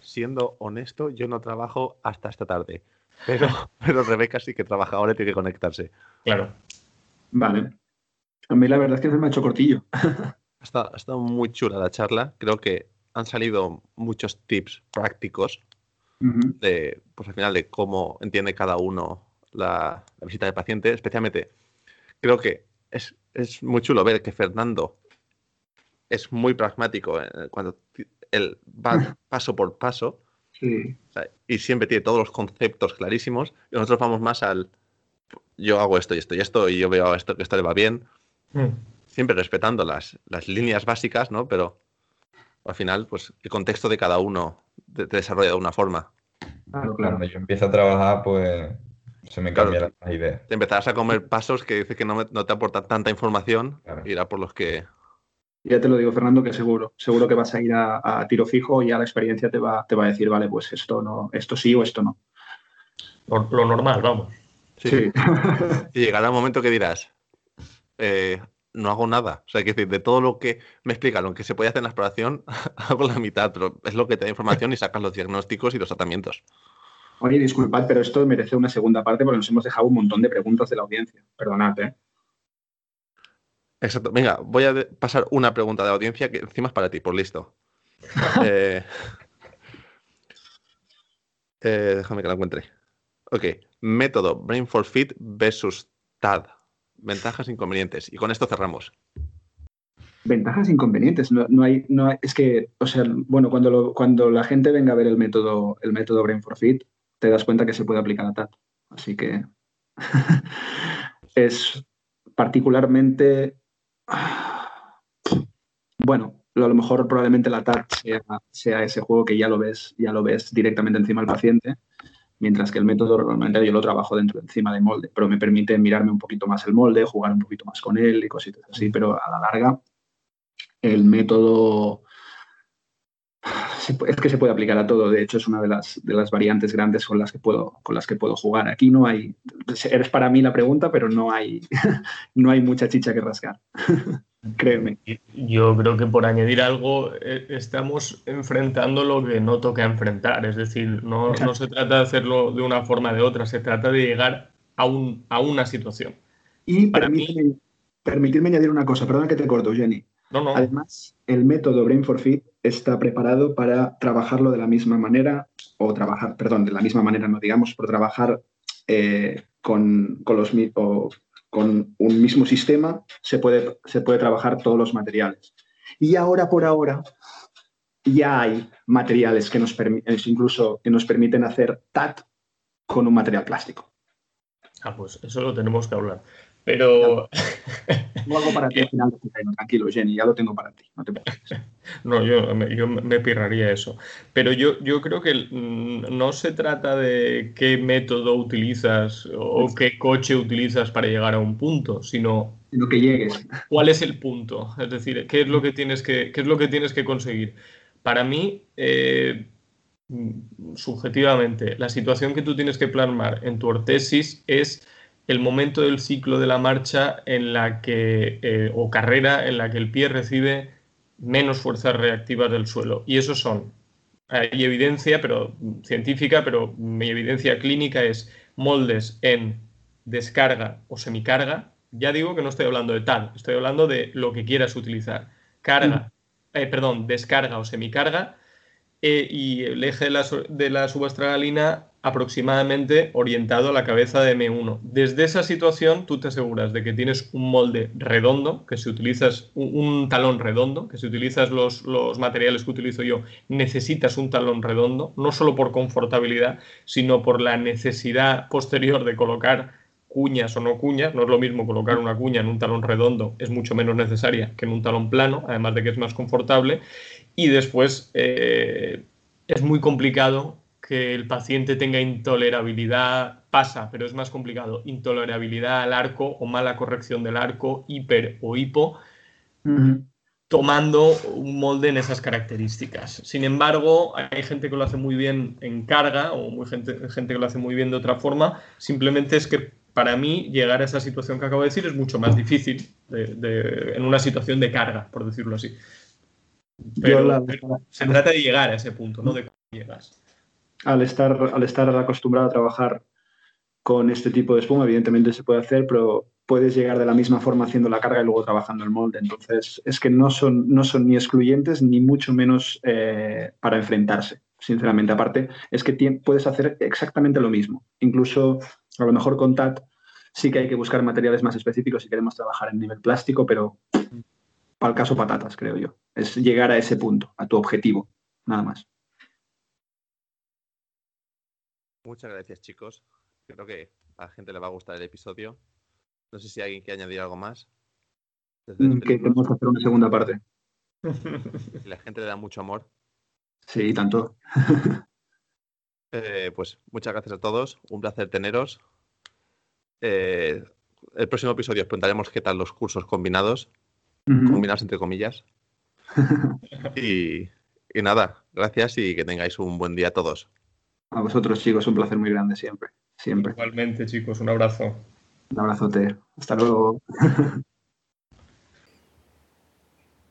Siendo honesto, yo no trabajo hasta esta tarde. Pero, pero Rebeca sí que trabaja ahora y tiene que conectarse.
Claro.
Vale. A mí la verdad es que se me ha hecho cortillo.
Ha estado, muy chula la charla. Creo que han salido muchos tips prácticos de, pues al final, de cómo entiende cada uno la, visita del paciente. Especialmente, creo que es, muy chulo ver que Fernando es muy pragmático eh, cuando él va paso por paso. y siempre tiene todos los conceptos clarísimos. Y nosotros vamos más al yo hago esto y esto y esto, y yo veo esto que esto le va bien. Mm. Siempre respetando las, las líneas básicas, ¿no? Pero al final, pues el contexto de cada uno te, desarrolla de una forma.
Claro, claro. Cuando yo empiezo a trabajar, pues se me cambia la idea.
Te empezarás a comer pasos que dices que no, te aportan tanta información, irá por los que...
Ya te lo digo, Fernando, que seguro, seguro que vas a ir a, tiro fijo y a la experiencia te va, te va a decir, vale, pues esto no, esto sí o esto no.
Lo, normal, vamos.
Sí.
y llegará un momento que dirás, eh, no hago nada. O sea, hay que decir, de todo lo que me explicaron que se puede hacer en la exploración, hago la mitad, pero es lo que te da información y sacas los diagnósticos y los tratamientos.
Oye, disculpad, pero esto merece una segunda parte porque nos hemos dejado un montón de preguntas de la audiencia. Perdonad, ¿eh?
Exacto. Venga, voy a pasar una pregunta de la audiencia que encima es para ti, por listo. Eh, eh, déjame que la encuentre. Ok. Método Brain for Fit versus TAD. Ventajas e inconvenientes. Y con esto cerramos.
Ventajas e inconvenientes. No, hay, no es que, o sea, bueno, cuando, cuando la gente venga a ver el método, el método Brain for Fit, te das cuenta que se puede aplicar a TAT. Así que es particularmente, bueno, a lo mejor probablemente la TAT sea, ese juego que ya lo ves, ya lo ves directamente encima del paciente, mientras que el método normalmente yo lo trabajo dentro encima del molde, pero me permite mirarme un poquito más el molde, jugar un poquito más con él y cositas así, pero a la larga el método es que se puede aplicar a todo. De hecho, es una de las, de las variantes grandes con las, que puedo, con las que puedo jugar. Aquí no hay. Eres para mí la pregunta, pero no hay, no hay mucha chicha que rascar. Créeme.
Yo creo que por añadir algo, eh, estamos enfrentando lo que no toca enfrentar. Es decir, no, no se trata de hacerlo de una forma o de otra, se trata de llegar a, un, a una situación.
Y permíteme, permitirme añadir una cosa, perdona que te corto, Jenny. Además, el método Brain for Fit está preparado para trabajarlo de la misma manera, o trabajar, perdón, de la misma manera no digamos, por trabajar eh, con, los, con un mismo sistema, se puede, se puede trabajar todos los materiales. Y ahora por ahora ya hay materiales que nos incluso que nos permiten hacer TAT con un material plástico.
Ah, pues eso lo tenemos que hablar. Pero.
No hago para ti al final tranquilo, Jenny, ya lo tengo para ti, no te.
No, yo, yo me pirraría eso. Pero yo, yo creo que mm, no se trata de qué método utilizas o qué coche utilizas para llegar a un punto, sino.
Sino que llegues.
¿Cuál es el punto? Es decir, ¿qué es lo que tienes que, qué es lo que, tienes que conseguir? Para mí. Eh, subjetivamente, la situación que tú tienes que plasmar en tu ortesis es el momento del ciclo de la marcha en la que, eh, o carrera en la que el pie recibe menos fuerzas reactivas del suelo. Y esos son hay evidencia pero, científica, pero mi evidencia clínica es moldes en descarga o semicarga. Ya digo que no estoy hablando de tal, estoy hablando de lo que quieras utilizar. Carga, mm. eh, perdón, descarga o semicarga eh, y el eje de la, de la subastralina aproximadamente orientado a la cabeza de M1. Desde esa situación tú te aseguras de que tienes un molde redondo, que si utilizas un, talón redondo, que si utilizas los, los, materiales que utilizo yo, necesitas un talón redondo, no solo por confortabilidad, sino por la necesidad posterior de colocar cuñas o no cuñas. No es lo mismo colocar una cuña en un talón redondo, es mucho menos necesaria que en un talón plano, además de que es más confortable. Y después eh, es muy complicado que el paciente tenga intolerabilidad pasa, pero es más complicado, intolerabilidad al arco o mala corrección del arco, hiper o hipo, tomando un molde en esas características. Sin embargo, hay gente que lo hace muy bien en carga o muy gente, gente que lo hace muy bien de otra forma, simplemente es que para mí llegar a esa situación que acabo de decir es mucho más difícil en una situación de carga, por decirlo así. Pero, se trata de llegar a ese punto, no de cómo llegas
al estar, al estar acostumbrado a trabajar con este tipo de espuma, evidentemente se puede hacer, pero puedes llegar de la misma forma haciendo la carga y luego trabajando el molde. Entonces, es que no son, no son ni excluyentes ni mucho menos eh, para enfrentarse, sinceramente. Aparte, es que puedes hacer exactamente lo mismo. Incluso, a lo mejor con TAT sí que hay que buscar materiales más específicos si queremos trabajar en nivel plástico, pero para el caso patatas, creo yo. Es llegar a ese punto, a tu objetivo, nada más.
Muchas gracias, chicos. Creo que a la gente le va a gustar el episodio. No sé si alguien quiere añadir algo más.
Mm, que tenemos que hacer una segunda parte.
la gente le da mucho amor.
Sí, tanto.
Eh, pues muchas gracias a todos. Un placer teneros. Eh, el próximo episodio os preguntaremos qué tal los cursos combinados. Combinados entre comillas. y nada, gracias y que tengáis un buen día a todos.
A vosotros, chicos, un placer muy grande siempre. Siempre.
Igualmente, chicos, un abrazo.
Un abrazote. Hasta luego.